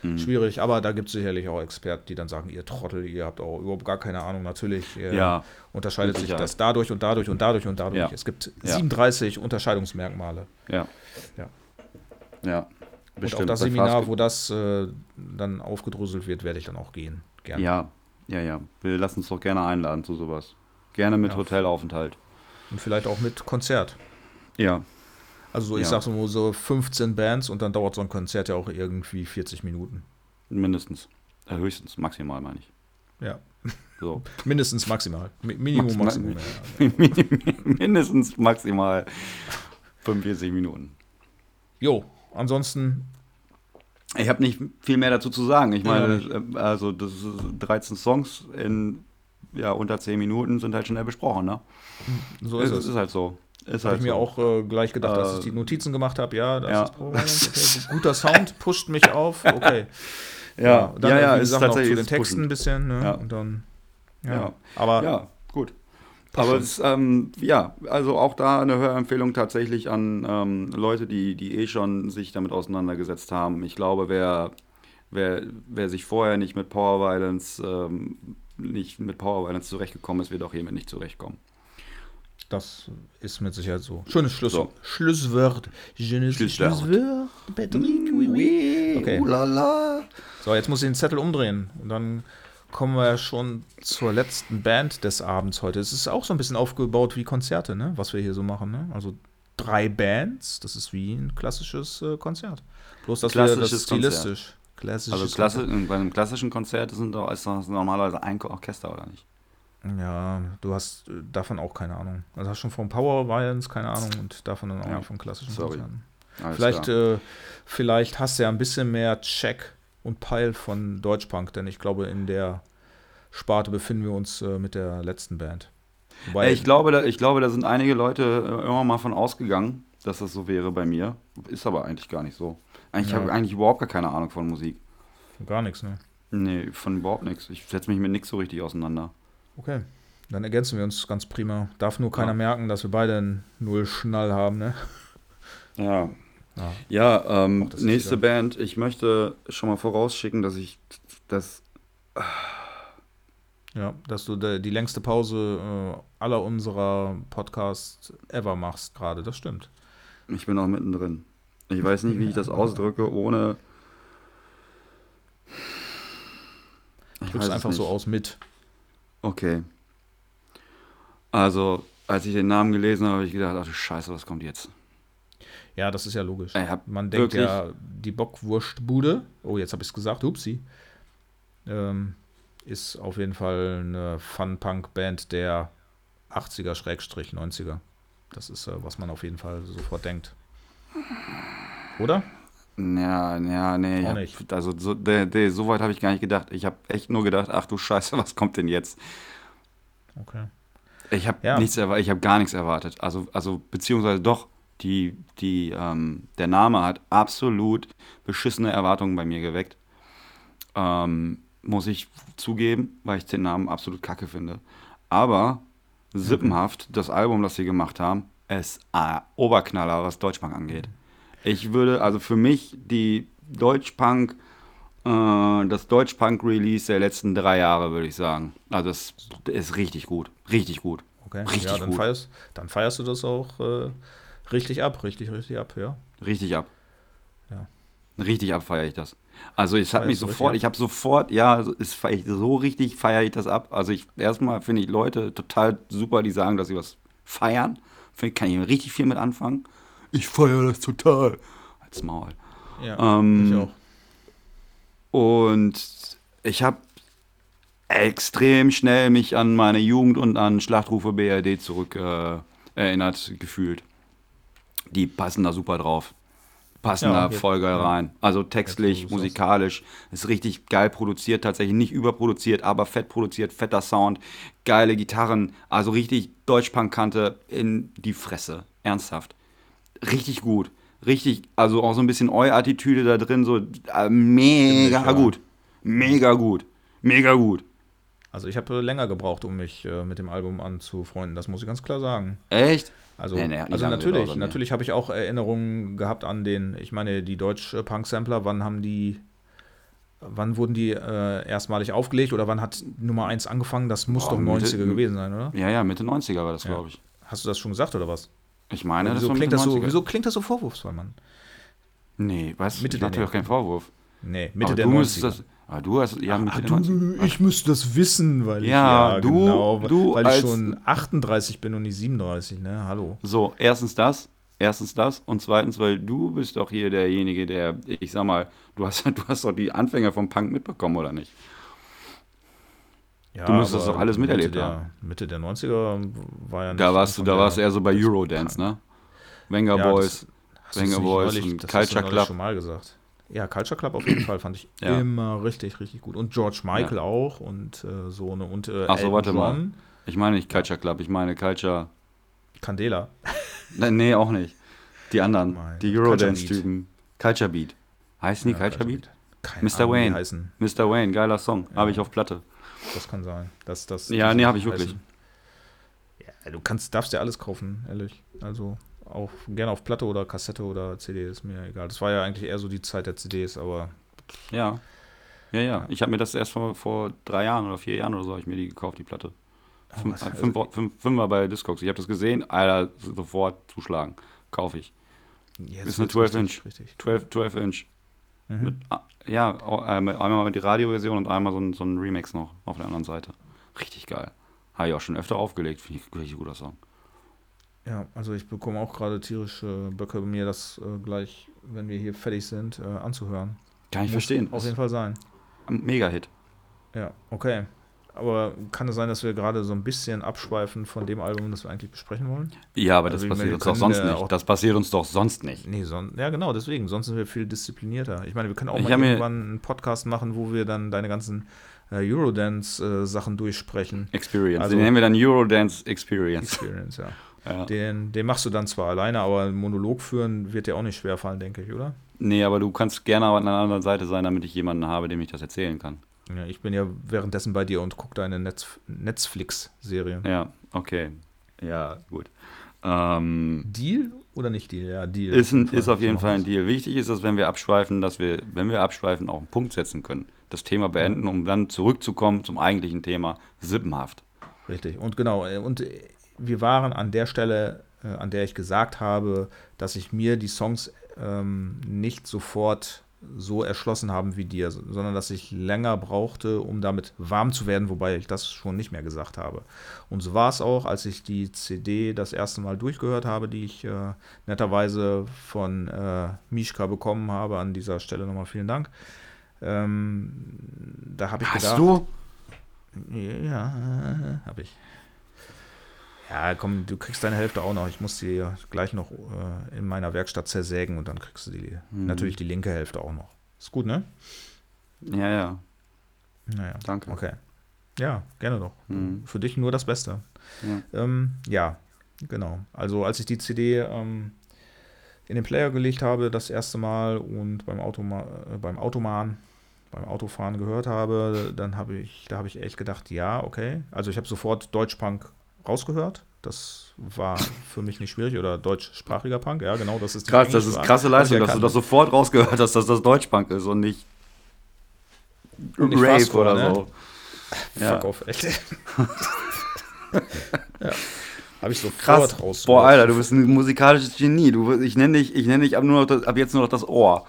Speaker 2: Mhm.
Speaker 1: schwierig. Aber da gibt es sicherlich auch Experten, die dann sagen, ihr Trottel, ihr habt auch überhaupt gar keine Ahnung. Natürlich äh,
Speaker 2: Ja,
Speaker 1: unterscheidet sich das dadurch und dadurch und dadurch und dadurch.
Speaker 2: Ja.
Speaker 1: Es gibt
Speaker 2: Ja.
Speaker 1: 37 Unterscheidungsmerkmale.
Speaker 2: Ja.
Speaker 1: Ja.
Speaker 2: Ja.
Speaker 1: und auf das Seminar, wo das äh, dann aufgedröselt wird, werde ich dann auch gehen. Gerne.
Speaker 2: Ja, ja, ja. Wir lassen uns doch gerne einladen zu sowas. Gerne mit
Speaker 1: Ja.
Speaker 2: Hotelaufenthalt.
Speaker 1: Und vielleicht auch mit Konzert.
Speaker 2: Ja.
Speaker 1: Also so, ich
Speaker 2: Ja.
Speaker 1: sag so, so 15 Bands und dann dauert so ein Konzert ja auch irgendwie 40 Minuten.
Speaker 2: Mindestens. Äh, höchstens, maximal meine ich.
Speaker 1: Ja.
Speaker 2: So. [laughs]
Speaker 1: Mindestens maximal. Mi- Minimum,
Speaker 2: Maximal-
Speaker 1: Maximum. [laughs]
Speaker 2: Mindestens maximal 45 Minuten.
Speaker 1: Jo, ansonsten,
Speaker 2: Ich habe nicht viel mehr dazu zu sagen. Ich meine, äh, also das ist 13 Songs in ja, unter 10 Minuten sind halt schnell besprochen, ne?
Speaker 1: so ist
Speaker 2: es
Speaker 1: es.
Speaker 2: ist halt so. Ist
Speaker 1: Habe
Speaker 2: halt
Speaker 1: ich mir
Speaker 2: so.
Speaker 1: auch äh, gleich gedacht, dass
Speaker 2: Äh,
Speaker 1: ich die Notizen gemacht habe. Ja, das
Speaker 2: ja.
Speaker 1: ist Violence. Okay. Guter Sound pusht mich auf. [laughs] Okay.
Speaker 2: Ja,
Speaker 1: dann,
Speaker 2: ja, ja, ist
Speaker 1: gesagt, noch zu
Speaker 2: tatsächlich
Speaker 1: den Texten ein
Speaker 2: pushend.
Speaker 1: bisschen. Ne?
Speaker 2: Ja.
Speaker 1: Und dann, ja.
Speaker 2: Ja.
Speaker 1: Aber
Speaker 2: Ja, gut. Aber es, ähm, ja, also auch da eine Hörempfehlung tatsächlich an ähm, Leute, die, die eh schon sich damit auseinandergesetzt haben. Ich glaube, wer, wer, wer sich vorher nicht mit Power Violence, ähm, nicht mit Power Violence zurechtgekommen ist, wird auch hiermit nicht zurechtkommen.
Speaker 1: das ist mit Sicherheit so. Schönes Schluss,
Speaker 2: So.
Speaker 1: Schlusswort. Schönes
Speaker 2: Schlusswort.
Speaker 1: Schlusswort. Patrick, oui, oui. Okay.
Speaker 2: Ulala.
Speaker 1: So, jetzt muss ich den Zettel umdrehen. Und dann kommen wir schon zur letzten Band des Abends heute. Es ist auch so ein bisschen aufgebaut wie Konzerte, ne? was wir hier so machen. Ne? Also drei Bands, das ist wie ein klassisches äh, Konzert. Bloß, dass wir das
Speaker 2: Klassisches
Speaker 1: stilistisch. Klassisches
Speaker 2: Also klasse, bei einem klassischen Konzert sind doch, ist doch normalerweise ein Orchester, oder nicht?
Speaker 1: Ja, du hast äh, davon auch keine Ahnung. Also hast schon von Power Violence keine Ahnung und davon dann auch
Speaker 2: Ja,
Speaker 1: nicht von klassischen
Speaker 2: sorry.
Speaker 1: Konzerten.
Speaker 2: Alles
Speaker 1: Vielleicht, äh, vielleicht hast du ja ein bisschen mehr Check und Peil von Deutschpunk, denn ich glaube, in der Sparte befinden wir uns äh, mit der letzten Band. Wobei,
Speaker 2: ich, glaube, da, ich glaube, da sind einige Leute äh, immer mal von ausgegangen, dass das so wäre bei mir. Ist aber eigentlich gar nicht so. Eigentlich
Speaker 1: Ja.
Speaker 2: habe ich eigentlich überhaupt gar keine Ahnung von Musik.
Speaker 1: gar nichts, ne?
Speaker 2: Nee, von überhaupt nichts. Ich setze mich mit nichts so richtig auseinander.
Speaker 1: Okay. Dann ergänzen wir uns ganz prima. Darf nur keiner
Speaker 2: Ja.
Speaker 1: merken, dass wir beide einen Null Schnall haben, ne?
Speaker 2: Ja.
Speaker 1: Ja.
Speaker 2: Ja, ähm, nächste
Speaker 1: wieder-
Speaker 2: Band. Ich möchte schon mal vorausschicken, dass ich das.
Speaker 1: Ja, dass du die längste Pause äh, aller unserer Podcasts ever machst gerade, das stimmt.
Speaker 2: Ich bin auch mittendrin. Ich weiß nicht, wie ich das ausdrücke, ohne. Ich
Speaker 1: Drückst
Speaker 2: weiß es
Speaker 1: einfach so
Speaker 2: nicht.
Speaker 1: aus mit.
Speaker 2: Okay. Also, als ich den Namen gelesen habe, habe ich gedacht, ach du Scheiße, was kommt jetzt?
Speaker 1: Ja, das ist ja logisch. Man denkt
Speaker 2: wirklich-
Speaker 1: ja, die Bockwurstbude, oh, jetzt habe ich es gesagt, hupsi, ähm, ist auf jeden Fall eine Fun-Punk-Band der 80er-90er. Das ist, äh, was man auf jeden Fall sofort denkt. Oder?
Speaker 2: Ja, ja, nee. Hab,
Speaker 1: nicht.
Speaker 2: Also, so, der, der, so weit habe ich gar nicht gedacht. Ich habe echt nur gedacht, ach du Scheiße, [laughs] was kommt denn jetzt?
Speaker 1: Okay.
Speaker 2: Ich habe
Speaker 1: Ja.
Speaker 2: nichts erwartet, ich habe gar nichts erwartet. Also, also beziehungsweise doch, die, die, ähm, der Name hat absolut beschissene Erwartungen bei mir geweckt. Ähm, muss ich zugeben, weil ich den Namen absolut kacke finde. Aber sippenhaft, das Album, das sie gemacht haben, ist äh, Oberknaller, was Deutschpunk angeht. Ich würde, also für mich, die Deutschpunk, äh, das Deutschpunk-Release der letzten drei Jahre, würde ich sagen. Also es ist richtig gut. Richtig gut.
Speaker 1: Okay.
Speaker 2: Richtig
Speaker 1: ja, dann
Speaker 2: gut.
Speaker 1: feierst, dann feierst du das auch äh, richtig ab, richtig, richtig ab, ja.
Speaker 2: Richtig ab.
Speaker 1: Ja.
Speaker 2: Richtig ab feiere ich das. Also es hat mich sofort, ich habe sofort, ja, so- ist feier ich so richtig feiere ich das ab. Also ich erstmal finde ich Leute total super, die sagen, dass sie was feiern. Finde kann ich richtig viel mit anfangen. Ich feiere das total. Als Maul.
Speaker 1: Ja,
Speaker 2: Ähm,
Speaker 1: ich auch.
Speaker 2: Und ich habe extrem schnell mich an meine Jugend und an Schlachtrufe BRD zurück äh, erinnert gefühlt. Die passen da super drauf. Passen
Speaker 1: Ja,
Speaker 2: geil
Speaker 1: ja.
Speaker 2: rein. Also textlich, musikalisch, ist richtig geil produziert, tatsächlich nicht überproduziert, aber fett produziert, fetter Sound, geile Gitarren, also richtig Deutschpunk-Kante in die Fresse. Ernsthaft. Richtig gut. Richtig, also auch so ein bisschen Eu-Attitüde da drin, so äh, mega
Speaker 1: ja.
Speaker 2: gut. Mega gut. Mega gut.
Speaker 1: Also ich habe länger gebraucht, um mich äh, mit dem Album anzufreunden, das muss ich ganz klar sagen.
Speaker 2: Echt?
Speaker 1: Also,
Speaker 2: Nee, nee,
Speaker 1: also natürlich,
Speaker 2: gedauert
Speaker 1: natürlich habe ich auch Erinnerungen gehabt an den, ich meine, die deutsche Punk-Sampler, wann haben die, wann wurden die äh, erstmalig aufgelegt oder wann hat Nummer 1 angefangen? Das muss
Speaker 2: Boah,
Speaker 1: doch
Speaker 2: Mitte-
Speaker 1: 90er gewesen sein, oder?
Speaker 2: Ja, ja, Mitte 90er war das, glaube ich.
Speaker 1: Hast du das schon gesagt oder was?
Speaker 2: Ich meine, das
Speaker 1: wieso,
Speaker 2: war
Speaker 1: klingt
Speaker 2: Mitte
Speaker 1: das so,
Speaker 2: 90er.
Speaker 1: wieso klingt das so vorwurfsvoll, Mann?
Speaker 2: Nee, weißt du,
Speaker 1: Mitte
Speaker 2: ich
Speaker 1: der
Speaker 2: mache dir doch keinen Vorwurf.
Speaker 1: Nee, Mitte
Speaker 2: aber
Speaker 1: der
Speaker 2: du
Speaker 1: 90er.
Speaker 2: müsstest das, ah, du hast, ja, der 90er.
Speaker 1: ich müsste das wissen, weil
Speaker 2: Ja,
Speaker 1: ich,
Speaker 2: du-
Speaker 1: genau,
Speaker 2: du
Speaker 1: weil ich schon 38 bin und nicht 37, ne? Hallo.
Speaker 2: So, erstens das, erstens das und zweitens, weil du bist doch hier derjenige, der, ich sag mal, du hast, [laughs] du hast doch die Anfänger vom Punk mitbekommen, oder nicht?
Speaker 1: Ja,
Speaker 2: Du müsstest das doch alles miterlebt
Speaker 1: Mitte der,
Speaker 2: haben.
Speaker 1: Mitte der 90er war ja nicht
Speaker 2: Da warst du, da warst du eher so bei Eurodance, ne? Wenger
Speaker 1: Ja,
Speaker 2: Boys,
Speaker 1: du
Speaker 2: Wenger Boys
Speaker 1: neulich-
Speaker 2: und
Speaker 1: du
Speaker 2: Culture Club.
Speaker 1: schon mal gesagt. Ja, Culture Club auf jeden [clears throat] Fall fand ich
Speaker 2: Ja.
Speaker 1: immer richtig, richtig gut. Und George Michael auch und äh, so eine und äh,
Speaker 2: Ach so, warte mal.
Speaker 1: John,
Speaker 2: Ich meine nicht Culture Club, ich meine Culture.
Speaker 1: Candela. [laughs]
Speaker 2: Ne, Nee, auch nicht. Die anderen,
Speaker 1: Mein-
Speaker 2: die
Speaker 1: Culture
Speaker 2: Eurodance-Typen. Culture Beat. Heißen die
Speaker 1: Ja,
Speaker 2: Culture Beat?
Speaker 1: Keine
Speaker 2: Mr.
Speaker 1: Ahnung,
Speaker 2: Wayne.
Speaker 1: heißen.
Speaker 2: Mr. Wayne, geiler Song. Habe ich auf Platte.
Speaker 1: Das kann sein. Das, das,
Speaker 2: Ja, nee, hab ich wirklich.
Speaker 1: Ja, du kannst, darfst ja alles kaufen, ehrlich. Also auch gerne auf Platte oder Kassette oder CD, ist mir egal. Das war ja eigentlich eher so die Zeit der CDs, aber
Speaker 2: Ja. Ja, ja. Ich habe mir das erst vor, vor drei Jahren oder vier Jahren oder so, habe ich mir die gekauft, die Platte. Fünf,
Speaker 1: was- also
Speaker 2: fünf, fünf, Fünfer bei Discogs. Ich habe das gesehen, Alter, sofort zuschlagen. Kaufe ich.
Speaker 1: jetzt
Speaker 2: Ist eine
Speaker 1: wird's
Speaker 2: 12
Speaker 1: richtig,
Speaker 2: Inch.
Speaker 1: Richtig.
Speaker 2: 12, 12 Inch.
Speaker 1: Mhm.
Speaker 2: Mit, ah, ja, au- äh, mit- einmal die Radioversion und einmal so ein, so ein Remix noch auf der anderen Seite. Richtig geil. Habe ich auch schon öfter aufgelegt. Finde ich richtig guter Song.
Speaker 1: Ja, also ich bekomme auch gerade tierische Böcke, mir das äh, gleich, wenn wir hier fertig sind, äh, anzuhören.
Speaker 2: Kann ich
Speaker 1: Muss
Speaker 2: verstehen.
Speaker 1: Auf jeden Fall sein.
Speaker 2: Ein Mega-Hit.
Speaker 1: Ja, okay. Aber kann es sein, dass wir gerade so ein bisschen abschweifen von dem Album, das wir eigentlich besprechen wollen?
Speaker 2: Ja, aber das
Speaker 1: Also, meine,
Speaker 2: passiert uns doch sonst
Speaker 1: äh,
Speaker 2: nicht.
Speaker 1: auch-
Speaker 2: Das passiert uns doch sonst nicht.
Speaker 1: Nee, son ja genau, deswegen. Sonst sind wir viel disziplinierter. Ich meine, wir können auch
Speaker 2: Ich
Speaker 1: mal irgendwann einen Podcast machen, wo wir dann deine ganzen äh, Eurodance-Sachen durchsprechen.
Speaker 2: Experience.
Speaker 1: Also-
Speaker 2: Den nennen wir dann Eurodance Experience.
Speaker 1: Experience, ja.
Speaker 2: Ja.
Speaker 1: Den, den machst du dann zwar alleine, aber einen Monolog führen wird dir auch nicht schwerfallen, denke ich, oder?
Speaker 2: Nee, aber du kannst gerne an einer anderen Seite sein, damit ich jemanden habe, dem ich das erzählen kann.
Speaker 1: Ja, ich bin ja währenddessen bei dir und gucke deine Netz Netflix-Serie.
Speaker 2: Ja, okay. Ja, gut. Ähm,
Speaker 1: Deal oder nicht Deal? Ja, Deal.
Speaker 2: ist, ein, ist auf jeden Fall ein Deal. Wichtig ist, dass wenn wir abschweifen, dass wir, wenn wir abschweifen, auch einen Punkt setzen können. Das Thema beenden, um dann zurückzukommen zum eigentlichen Thema. Sippenhaft.
Speaker 1: Richtig. Und genau, und wir waren an der Stelle, äh, an der ich gesagt habe, dass ich mir die Songs ähm, nicht sofort so erschlossen haben wie dir, sondern dass ich länger brauchte, um damit warm zu werden, wobei ich das schon nicht mehr gesagt habe. Und so war es auch, als ich die CD das erste Mal durchgehört habe, die ich äh, netterweise von äh, Mishka bekommen habe. An dieser Stelle nochmal vielen Dank. Ähm, da habe ich
Speaker 2: Hast
Speaker 1: gedacht,
Speaker 2: du?
Speaker 1: ja, habe ich. Ja, komm, du kriegst deine Hälfte auch noch. Ich muss die gleich noch äh, in meiner Werkstatt zersägen und dann kriegst du die,
Speaker 2: Mhm.
Speaker 1: natürlich die linke Hälfte auch noch. Ist gut, ne?
Speaker 2: Ja, ja.
Speaker 1: Naja,
Speaker 2: Danke.
Speaker 1: okay. Ja, gerne doch.
Speaker 2: Mhm.
Speaker 1: Für dich nur das Beste.
Speaker 2: Ja.
Speaker 1: Ähm, ja, genau. Also als ich die CD ähm, in den Player gelegt habe, das erste Mal und beim, Automa äh, beim Automan, beim Autofahren gehört habe, dann habe ich, da habe ich echt gedacht, ja, okay. Also ich habe sofort Deutschpunk rausgehört. Das war für mich nicht schwierig oder deutschsprachiger Punk. Ja, genau, das ist
Speaker 2: Krass, das ist krasse Leistung, dass du das sofort rausgehört hast, dass das Deutschpunk ist und nicht,
Speaker 1: Und
Speaker 2: Rave
Speaker 1: Fastcore,
Speaker 2: oder
Speaker 1: ne?
Speaker 2: so.
Speaker 1: Fuck off, echt. [laughs] ja. Habe ich sofort
Speaker 2: Krass.
Speaker 1: raus.
Speaker 2: Boah, Alter, du bist ein musikalisches Genie. Du, ich nenne dich, ich nenne dich ab, nur noch das, ab jetzt nur noch das Ohr.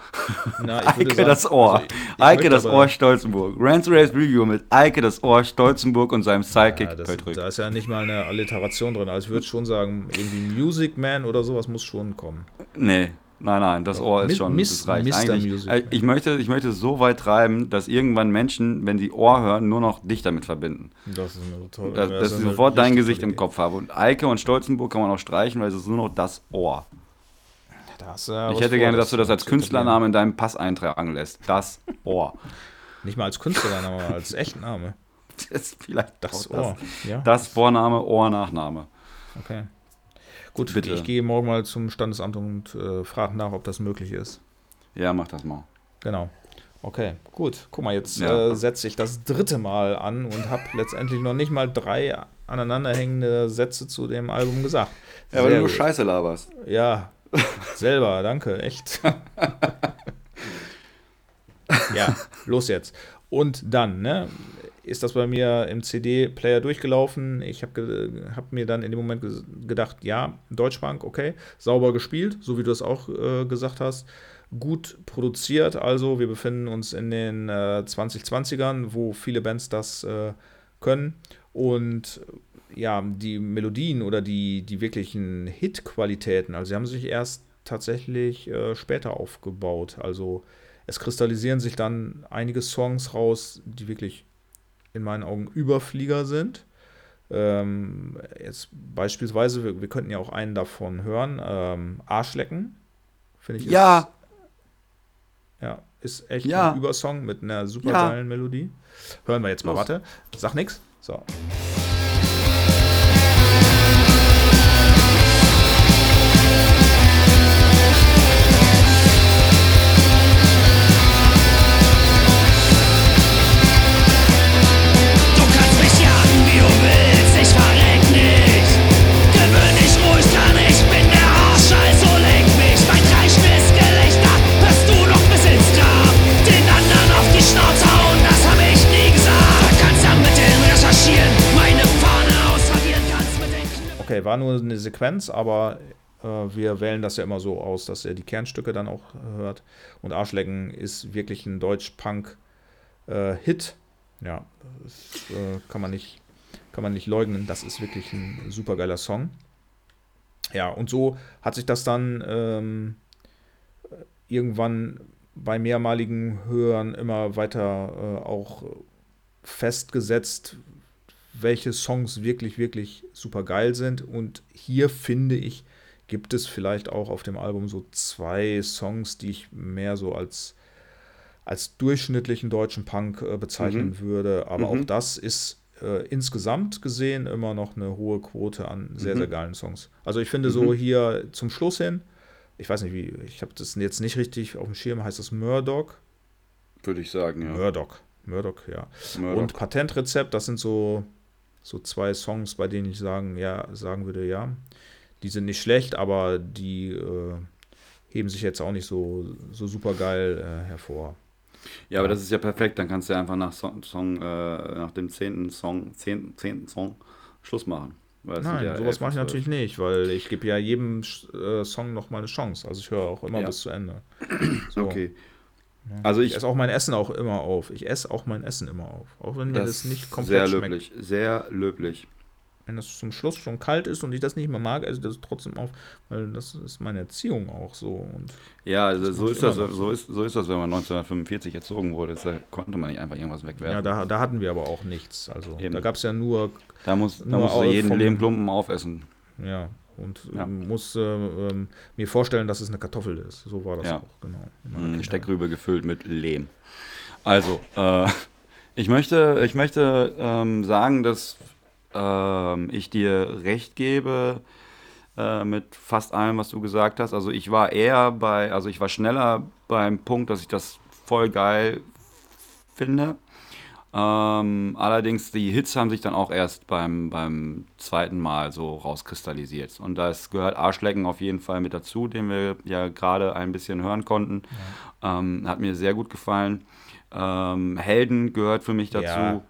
Speaker 1: Na, ich [laughs] würde
Speaker 2: Eike
Speaker 1: sagen-
Speaker 2: das Ohr.
Speaker 1: also ich- ich
Speaker 2: Eike das
Speaker 1: aber-
Speaker 2: Ohr Stolzenburg. Rants Race Review mit Eike das Ohr Stolzenburg und seinem Sidekick
Speaker 1: Ja, das,
Speaker 2: Patrick.
Speaker 1: da ist ja nicht mal eine Alliteration drin. Also ich würde schon sagen, irgendwie Music Man oder sowas muss schon kommen.
Speaker 2: Nee, nein, nein, das Ohr ist
Speaker 1: Mi-
Speaker 2: schon,
Speaker 1: Miss-
Speaker 2: das reicht
Speaker 1: Mr.
Speaker 2: eigentlich.
Speaker 1: Music
Speaker 2: Äh. Ich möchte, ich möchte es so weit treiben, dass irgendwann Menschen, wenn sie Ohr hören, nur noch dich damit verbinden.
Speaker 1: Das ist eine tolle
Speaker 2: Dass, dass ich sofort dein Gesicht im Kopf habe. Und Eike und Stolzenburg kann man auch streichen, weil es ist nur noch das Ohr.
Speaker 1: Das, äh,
Speaker 2: Ich hätte gerne, dass du das als
Speaker 1: zu
Speaker 2: Künstlernamen in deinem Pass eintragen lässt. Das Ohr. [laughs]
Speaker 1: Nicht mal als Künstlername, aber als Echtname. [laughs]
Speaker 2: Das ist vielleicht
Speaker 1: Das Ohr. Ja,
Speaker 2: Das Vorname, Ohr, Nachname.
Speaker 1: okay. Gut,
Speaker 2: Bitte.
Speaker 1: ich gehe morgen mal zum Standesamt und äh, frage nach, ob das möglich ist.
Speaker 2: Ja, mach das mal.
Speaker 1: Genau. Okay, gut. Guck mal, jetzt ja. äh, setze ich das dritte Mal an und habe letztendlich noch nicht mal drei aneinanderhängende Sätze zu dem Album gesagt.
Speaker 2: Ja, weil du nur Scheiße laberst.
Speaker 1: Ja, selber, danke, echt. [laughs] ja, los jetzt. Und dann, ne, ist das bei mir im CD-Player durchgelaufen. Ich habe hab mir dann in dem Moment ge gedacht, ja, Deutschbank, okay, sauber gespielt, so wie du es auch äh, gesagt hast gut produziert. Also wir befinden uns in den äh, 2020ern, wo viele Bands das äh, können. Und ja, die Melodien oder die, die wirklichen Hit-Qualitäten, also sie haben sich erst tatsächlich äh, später aufgebaut. Also es kristallisieren sich dann einige Songs raus, die wirklich in meinen Augen Überflieger sind. Ähm, jetzt beispielsweise, wir, wir, könnten ja auch einen davon hören, ähm, Arschlecken.
Speaker 2: Finde ich. Ja,
Speaker 1: ja, ist echt ja. ein Übersong mit einer super ja. geilen Melodie. Hören wir jetzt mal, Los. warte. Sag nix. So. Okay, war nur eine Sequenz, aber äh, wir wählen das ja immer so aus, dass er die Kernstücke dann auch hört. Und Arschlecken ist wirklich ein Deutsch-Punk-Hit. Äh, ja, das äh, kann, man nicht, kann man nicht leugnen. Das ist wirklich ein super geiler Song. Ja, und so hat sich das dann ähm, irgendwann bei mehrmaligen Hören immer weiter äh, auch festgesetzt, welche Songs wirklich, wirklich super geil sind. Und hier finde ich, gibt es vielleicht auch auf dem Album so zwei Songs, die ich mehr so als, als durchschnittlichen deutschen Punk äh, bezeichnen mhm. würde. Aber mhm. auch das ist äh, insgesamt gesehen immer noch eine hohe Quote an sehr, mhm. sehr geilen Songs. Also ich finde so mhm. hier zum Schluss hin, ich weiß nicht wie, ich habe das jetzt nicht richtig auf dem Schirm, heißt das Murdoch?
Speaker 2: Würde ich sagen, ja.
Speaker 1: Murdoch. Murdoch, ja. Murdoch. Und Patentrezept, das sind so so zwei Songs, bei denen ich sagen, ja, sagen würde, ja, die sind nicht schlecht, aber die äh, heben sich jetzt auch nicht so, so super geil äh, hervor.
Speaker 2: Ja, aber das ist ja perfekt, dann kannst du ja einfach nach, Song, Song äh, nach dem zehnten Song, zehnten, zehnten Song Schluss machen.
Speaker 1: Nein, ja sowas mache ich natürlich nicht, weil ich gebe ja jedem äh, Song noch mal eine Chance. Also ich höre auch immer ja. bis zu Ende. [clears throat]
Speaker 2: So. Okay.
Speaker 1: Also ich, ich esse auch mein Essen auch immer auf. Ich esse auch mein Essen immer auf. Auch wenn mir das, das nicht komplett
Speaker 2: sehr löblich, schmeckt. Sehr löblich.
Speaker 1: Wenn das zum Schluss schon kalt ist und ich das nicht mehr mag, esse ich das trotzdem auf, weil das ist meine Erziehung auch so. Und
Speaker 2: ja, also so ist, das, so, ist, so ist das, wenn man 1945 erzogen wurde. Da konnte man nicht einfach irgendwas wegwerfen.
Speaker 1: Ja, da, da hatten wir aber auch nichts. Also Eben. da gab es ja nur.
Speaker 2: Da, muss, da musst du jeden Lehmklumpen aufessen.
Speaker 1: Ja, und ja. Ähm, muss äh, ähm, mir vorstellen, dass es eine Kartoffel ist. So war das
Speaker 2: ja. auch, genau. Eine Steckrübe gefüllt mit Lehm. Also, äh, [laughs] ich möchte, ich möchte ähm, sagen, dass ähm, ich dir recht gebe äh, mit fast allem, was du gesagt hast. Also ich war eher bei, also ich war schneller beim Punkt, dass ich das voll geil finde. Ähm, allerdings, die Hits haben sich dann auch erst beim, beim zweiten Mal so rauskristallisiert. Und das gehört Arschlecken auf jeden Fall mit dazu, den wir ja gerade ein bisschen hören konnten. Ja. Ähm, hat mir sehr gut gefallen. Ähm, Helden gehört für mich dazu. Ja,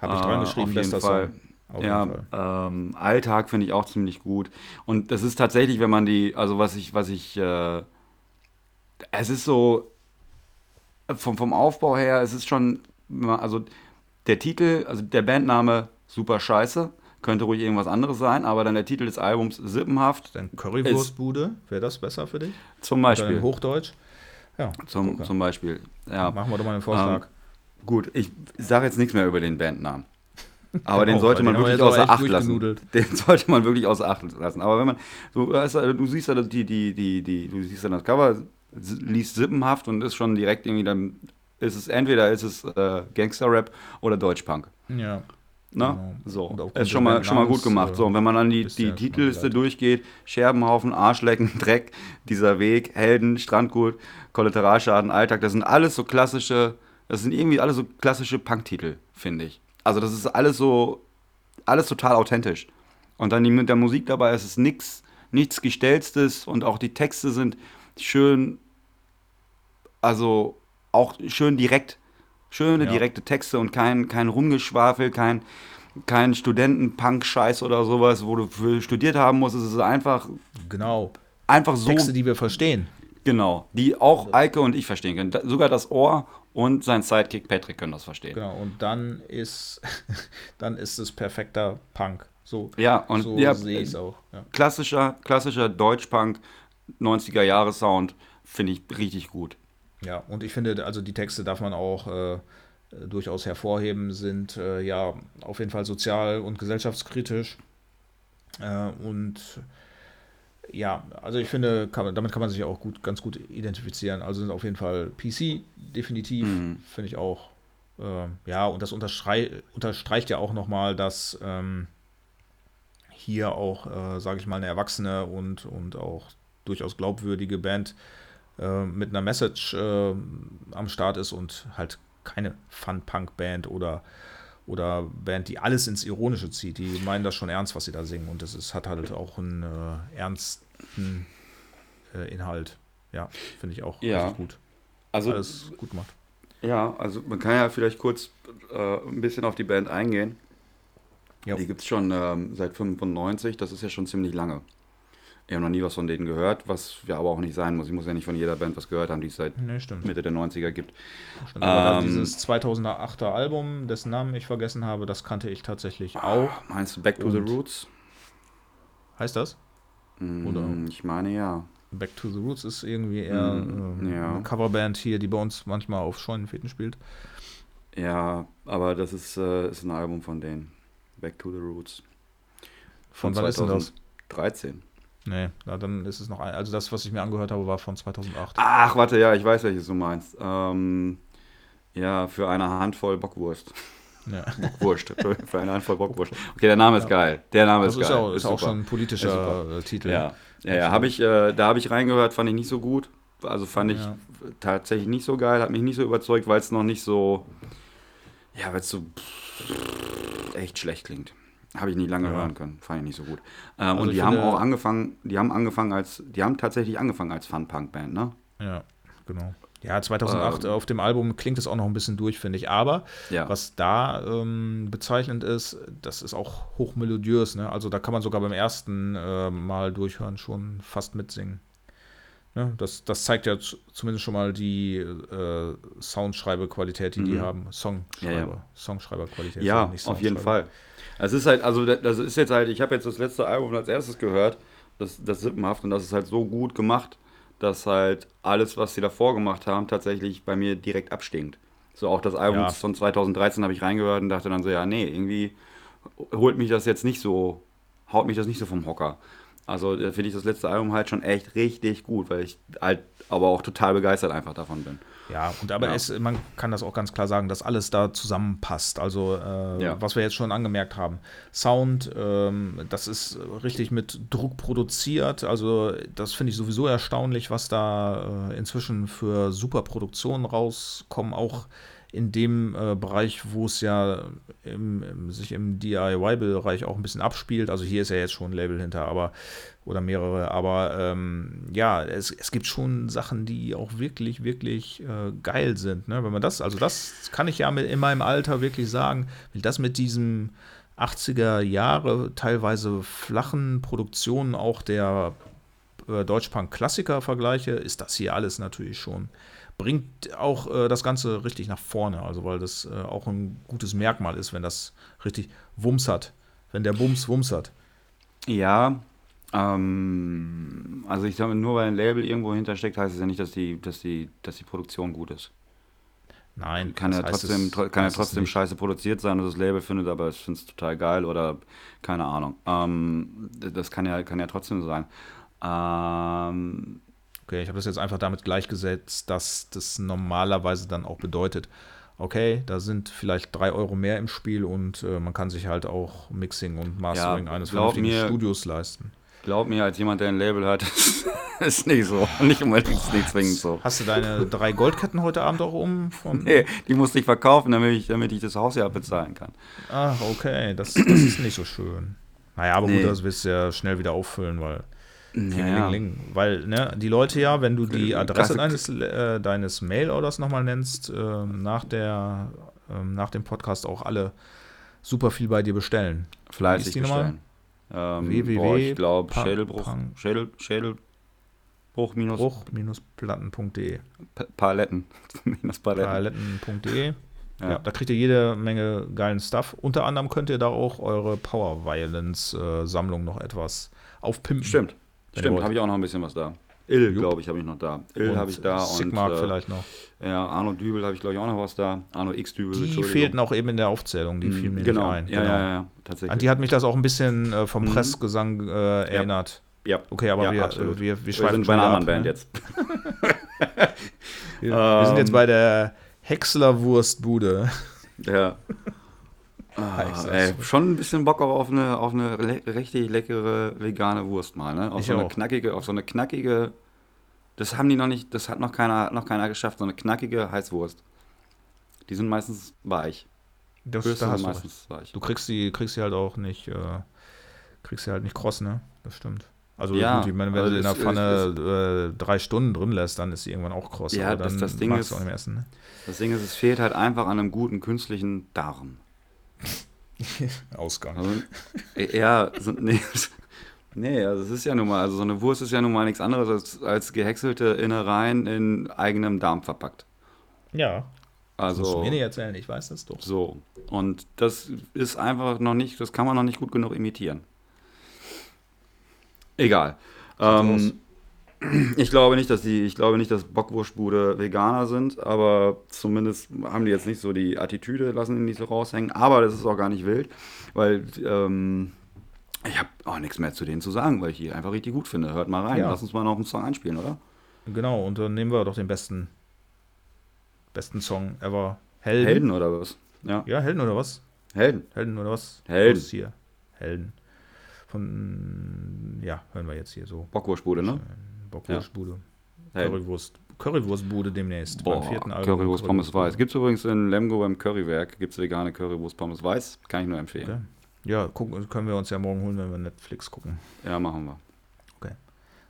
Speaker 1: Habe ich dran geschrieben,
Speaker 2: äh, auf jeden Fall. Auf ja, ähm, Alltag finde ich auch ziemlich gut. Und das ist tatsächlich, wenn man die, also was ich, was ich, äh, es ist so, vom, vom Aufbau her, es ist schon, also der Titel, also der Bandname Super Scheiße, könnte ruhig irgendwas anderes sein, aber dann der Titel des Albums Sippenhaft.
Speaker 1: Dann Currywurstbude, wäre das besser für dich?
Speaker 2: Zum Beispiel. Oder
Speaker 1: Hochdeutsch?
Speaker 2: Ja. Zum, zum Beispiel. Ja.
Speaker 1: Machen wir doch mal einen Vorschlag.
Speaker 2: Ähm, gut, ich sage jetzt nichts mehr über den Bandnamen. Aber [laughs] den sollte man wirklich außer Acht lassen. Den [laughs] sollte man wirklich außer Acht lassen. Aber wenn man, so, du siehst ja die, die, die, die, du siehst ja das Cover, liest Sippenhaft und ist schon direkt irgendwie dann ist es entweder ist es äh, Gangster-Rap oder Deutschpunk.
Speaker 1: Ja.
Speaker 2: Ne? Genau. So, ist schon mal, schon mal gut gemacht. So, und wenn man dann die, die Titelliste durchgeht, Scherbenhaufen, Arschlecken, [laughs] Dreck, dieser Weg, Helden, Strandgut, Kollateralschaden, Alltag, das sind alles so klassische, das sind irgendwie alle so klassische Punk-Titel, finde ich. Also das ist alles so, alles total authentisch. Und dann mit der Musik dabei ist es nichts, nichts Gestellstes und auch die Texte sind schön, also auch schön direkt. Schöne, ja. direkte Texte und kein, kein Rumgeschwafel, kein, kein Studenten-Punk-Scheiß oder sowas, wo du für studiert haben musst. Es ist einfach.
Speaker 1: Genau.
Speaker 2: Einfach so.
Speaker 1: Texte, die wir verstehen.
Speaker 2: Genau. Die auch Eike und ich verstehen können. sogar das Ohr und sein Sidekick Patrick können das verstehen.
Speaker 1: Genau. Und dann ist, [laughs] dann ist es perfekter Punk. So,
Speaker 2: ja, und
Speaker 1: so
Speaker 2: ja,
Speaker 1: sehe ich es auch. Ja.
Speaker 2: Klassischer, klassischer Deutsch-Punk, 90er-Jahre-Sound, finde ich richtig gut.
Speaker 1: Ja, und ich finde, also die Texte darf man auch äh, durchaus hervorheben, sind äh, ja auf jeden Fall sozial und gesellschaftskritisch. Äh, und ja, also ich finde, kann, damit kann man sich auch gut, ganz gut identifizieren. Also sind auf jeden Fall PC, definitiv, mhm. finde ich auch. Äh, ja, und das unterstrei unterstreicht ja auch nochmal, dass ähm, hier auch, äh, sage ich mal, eine erwachsene und, und auch durchaus glaubwürdige Band äh, mit einer Message äh, am Start ist und halt keine Fun-Punk-Band oder, oder Band, die alles ins Ironische zieht. Die meinen das schon ernst, was sie da singen. Und das ist, hat halt auch einen äh, ernsten äh, Inhalt. Ja, finde ich auch
Speaker 2: ja.
Speaker 1: gut.
Speaker 2: Also, Alles gut gemacht. Ja, also man kann ja vielleicht kurz äh, ein bisschen auf die Band eingehen. Ja. Die gibt es schon ähm, seit 95, das ist ja schon ziemlich lange. Ich habe noch nie was von denen gehört, was ja aber auch nicht sein muss. Ich muss ja nicht von jeder Band was gehört haben, die es seit nee, Mitte der 90er gibt.
Speaker 1: Stimmt, ähm, dieses 2008er Album, dessen Namen ich vergessen habe, das kannte ich tatsächlich auch.
Speaker 2: Meinst du Back to Und the Roots?
Speaker 1: Heißt das?
Speaker 2: Mm, Oder? Ich meine ja.
Speaker 1: Back to the Roots ist irgendwie eher mm, äh, ja. eine Coverband hier, die bei uns manchmal auf Scheunenfeten spielt.
Speaker 2: Ja, aber das ist, äh, ist ein Album von denen. Back to the Roots.
Speaker 1: Von, von wann ist denn das?
Speaker 2: 13.
Speaker 1: Nee, na, dann ist es noch ein. Also das, was ich mir angehört habe, war von 2008.
Speaker 2: Ach, warte, ja, ich weiß, welches du meinst. Ähm, ja, für eine Handvoll Bockwurst. Ja. [laughs] Bockwurst, für eine Handvoll Bockwurst. Okay, der Name ist ja. geil. Der Name das ist,
Speaker 1: geil.
Speaker 2: Auch,
Speaker 1: ist, ist auch schon ein politischer äh, Titel.
Speaker 2: Ja, ja, ja habe ich, äh, da habe ich reingehört, fand ich nicht so gut. Also fand ich ja. tatsächlich nicht so geil, hat mich nicht so überzeugt, weil es noch nicht so, ja, weil es so echt schlecht klingt. Habe ich nicht lange ja. hören können, fand ich nicht so gut. Ähm, also und die haben auch angefangen, die haben angefangen als, die haben tatsächlich angefangen als Fun-Punk-Band, ne?
Speaker 1: Ja, genau. Ja, 2008 ähm, auf dem Album klingt es auch noch ein bisschen durch, finde ich. Aber ja. was da ähm, bezeichnend ist, das ist auch hochmelodiös. Ne? Also da kann man sogar beim ersten äh, Mal durchhören schon fast mitsingen. Ne? Das, das zeigt ja zumindest schon mal die äh, Soundschreiberqualität, die mhm. die haben. Songschreiber, ja, ja. Songschreiberqualität.
Speaker 2: Ja, auf jeden Fall. Es ist halt, also das ist jetzt halt, ich habe jetzt das letzte Album als erstes gehört, das, das Sippenhaft, und das ist halt so gut gemacht, dass halt alles, was sie davor gemacht haben, tatsächlich bei mir direkt abstinkt. So auch das Album ja. von 2013 habe ich reingehört und dachte dann so, ja, nee, irgendwie holt mich das jetzt nicht so, haut mich das nicht so vom Hocker. Also finde ich das letzte Album halt schon echt richtig gut, weil ich halt aber auch total begeistert einfach davon bin.
Speaker 1: Ja, und aber ja. Es, man kann das auch ganz klar sagen, dass alles da zusammenpasst. Also äh, ja. was wir jetzt schon angemerkt haben. Sound, ähm, das ist richtig mit Druck produziert. Also das finde ich sowieso erstaunlich, was da äh, inzwischen für super Produktionen rauskommen. Auch in dem äh, Bereich, wo es ja im, im, sich im DIY-Bereich auch ein bisschen abspielt. Also hier ist ja jetzt schon ein Label hinter, aber oder mehrere, aber ähm, ja, es, es gibt schon Sachen, die auch wirklich, wirklich äh, geil sind. Ne? Wenn man das, also das kann ich ja mit, in meinem Alter wirklich sagen, wenn das mit diesem 80er Jahre teilweise flachen Produktionen auch der äh, Deutschpunk-Klassiker vergleiche, ist das hier alles natürlich schon bringt auch äh, das Ganze richtig nach vorne. Also, weil das äh, auch ein gutes Merkmal ist, wenn das richtig Wumms hat. Wenn der Bums Wumms hat.
Speaker 2: Ja, ähm, also ich sage, nur weil ein Label irgendwo hintersteckt, heißt es ja nicht, dass die, dass die, dass die Produktion gut ist.
Speaker 1: Nein,
Speaker 2: kann ja trotzdem, es, kann ja trotzdem scheiße produziert sein und das Label findet, aber ich finde es total geil oder keine Ahnung. Ähm, das kann ja, kann ja trotzdem sein. Ähm,
Speaker 1: Okay, ich habe das jetzt einfach damit gleichgesetzt, dass das normalerweise dann auch bedeutet, okay, da sind vielleicht drei Euro mehr im Spiel und äh, man kann sich halt auch Mixing und Mastering
Speaker 2: Ja,
Speaker 1: eines vernünftigen
Speaker 2: mir-
Speaker 1: Studios leisten.
Speaker 2: Glaub mir, als jemand, der ein Label hat, [laughs] ist nicht so. Nicht unbedingt nicht zwingend so.
Speaker 1: Hast du deine drei Goldketten heute Abend auch um? Von,
Speaker 2: Nee, die musste ich verkaufen, damit ich, damit ich das Haus ja bezahlen kann.
Speaker 1: Ach, okay, das, das ist nicht so schön. Naja, aber
Speaker 2: Nee.
Speaker 1: gut, das wirst du ja schnell wieder auffüllen, weil
Speaker 2: Ja,
Speaker 1: Ling, Weil, ne, die Leute ja, wenn du die Adresse
Speaker 2: Klasse-
Speaker 1: deines, äh, deines Mail-Orders nochmal nennst, ähm, nach, der, ähm, nach dem Podcast auch alle super viel bei dir bestellen.
Speaker 2: Fleißig bestellen. Ähm,
Speaker 1: www.
Speaker 2: boah, ich glaube, Schädelbruch,
Speaker 1: Pang-
Speaker 2: Schädel, Schädelbruch minus Paletten. [laughs] minus Paletten.
Speaker 1: Paletten.de. Ja.
Speaker 2: Ja.
Speaker 1: da kriegt ihr jede Menge geilen Stuff. Unter anderem könnt ihr da auch eure Power Violence-Sammlung noch etwas aufpimpen.
Speaker 2: Stimmt. Stimmt, habe ich auch noch ein bisschen was da. Ill, glaube ich, habe ich noch da. Ill habe ich da
Speaker 1: Sigmark
Speaker 2: und äh,
Speaker 1: vielleicht noch.
Speaker 2: ja, Arno Dübel habe ich glaube ich auch noch was da. Arno X Dübel.
Speaker 1: Die fehlten auch eben in der Aufzählung, die
Speaker 2: Mhm,
Speaker 1: fielen mir
Speaker 2: genau.
Speaker 1: nicht ein.
Speaker 2: Ja, ja, ja, tatsächlich.
Speaker 1: An die hat mich das auch ein bisschen äh, vom
Speaker 2: Mhm.
Speaker 1: Pressgesang äh, erinnert.
Speaker 2: ja.
Speaker 1: Okay, aber
Speaker 2: Ja,
Speaker 1: wir,
Speaker 2: absolut.
Speaker 1: wir, wir
Speaker 2: Wir sind bei einer anderen Band
Speaker 1: ne?
Speaker 2: jetzt. [laughs]
Speaker 1: Wir, wir sind jetzt
Speaker 2: Ähm.
Speaker 1: bei der Häcksler Wurstbude.
Speaker 2: Ja. [laughs] Ah, ey, schon ein bisschen Bock auch auf eine, auf eine le richtig leckere vegane Wurst mal, ne? Auf
Speaker 1: Ich
Speaker 2: so eine
Speaker 1: auch.
Speaker 2: knackige, auf so eine knackige, das haben die noch nicht, das hat noch keiner, noch keiner geschafft, so eine knackige Heißwurst. Die sind meistens weich.
Speaker 1: Das,
Speaker 2: Würste
Speaker 1: da hast
Speaker 2: sind
Speaker 1: du
Speaker 2: meistens weich.
Speaker 1: Du kriegst sie, kriegst sie halt auch nicht, äh, kriegst sie halt nicht kross, ne? Das stimmt. Also
Speaker 2: Ja,
Speaker 1: gut, ich meine, wenn
Speaker 2: also
Speaker 1: du in der Pfanne äh, drei Stunden drin lässt, dann ist sie irgendwann auch kross.
Speaker 2: Ja,
Speaker 1: aber
Speaker 2: das-
Speaker 1: dann
Speaker 2: das Ding
Speaker 1: magst du
Speaker 2: ist-
Speaker 1: auch nicht mehr essen, ne?
Speaker 2: Das Ding ist, es fehlt halt einfach an einem guten künstlichen Darm. [laughs]
Speaker 1: Ausgang.
Speaker 2: Also, äh, ja, so, nee, [laughs] nee, also es ist ja nun mal, also so eine Wurst ist ja nun mal nichts anderes als, als gehäckselte Innereien in eigenem Darm verpackt.
Speaker 1: Ja. Das musst du
Speaker 2: Also
Speaker 1: mir nicht erzählen, ich weiß das doch.
Speaker 2: so. Und das ist einfach noch nicht, das kann man noch nicht gut genug imitieren. Egal. Ähm, ich glaube nicht, dass die, ich glaube nicht, dass Bockwurstbude Veganer sind, aber zumindest haben die jetzt nicht so die Attitüde, lassen die nicht so raushängen. Aber das ist auch gar nicht wild, weil ähm, ich habe auch nichts mehr zu denen zu sagen, weil ich die einfach richtig gut finde. Hört mal rein,
Speaker 1: Ja.
Speaker 2: lass uns mal noch einen Song einspielen, oder?
Speaker 1: Genau, und dann nehmen wir doch den besten, besten Song ever. Helden.
Speaker 2: Helden oder was? Ja,
Speaker 1: Ja, Helden oder was?
Speaker 2: Helden.
Speaker 1: Helden oder was?
Speaker 2: Helden.
Speaker 1: Los hier. Helden. Von, ja, hören wir jetzt hier so.
Speaker 2: Bockwurstbude, ne?
Speaker 1: Bockwurstbude.
Speaker 2: Helden.
Speaker 1: Currywurst. Currywurstbude demnächst.
Speaker 2: Boah,
Speaker 1: beim vierten Album.
Speaker 2: Currywurst Pommes. Weiß. Gibt es übrigens in Lemgo beim Currywerk, gibt es vegane Currywurst Pommes Weiß. Kann ich nur empfehlen.
Speaker 1: Okay. Ja, gucken, können wir uns ja morgen holen, wenn wir Netflix gucken.
Speaker 2: Ja, machen wir.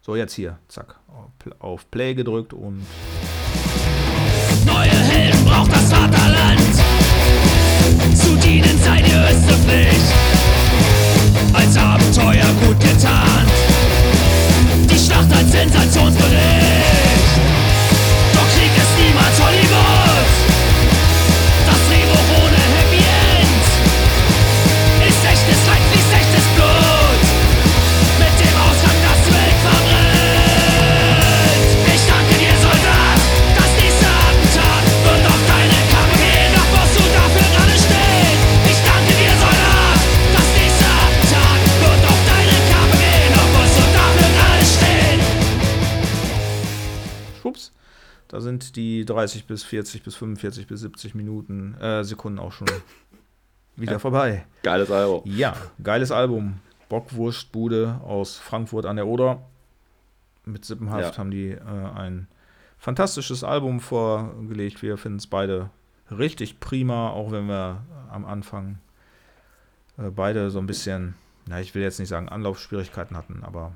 Speaker 1: So, jetzt hier. Zack. Auf Pl- Auf Play gedrückt und
Speaker 5: Neue Helden braucht das Vaterland. Zu dienen sei die höchste Pflicht. Als Abenteuer gut getan. Schlacht als Sensationsbericht. Doch Krieg ist niemals Hollywood.
Speaker 1: Da sind die 30 bis 40 bis 45 bis 70 Minuten, äh, Sekunden auch schon wieder vorbei.
Speaker 2: Geiles Album.
Speaker 1: Ja, geiles Album. Bockwurstbude aus Frankfurt an der Oder. Mit Sippenhaft
Speaker 2: Ja.
Speaker 1: haben die äh, ein fantastisches Album vorgelegt. Wir finden es beide richtig prima, auch wenn wir am Anfang äh, beide so ein bisschen, na, ich will jetzt nicht sagen Anlaufschwierigkeiten hatten, aber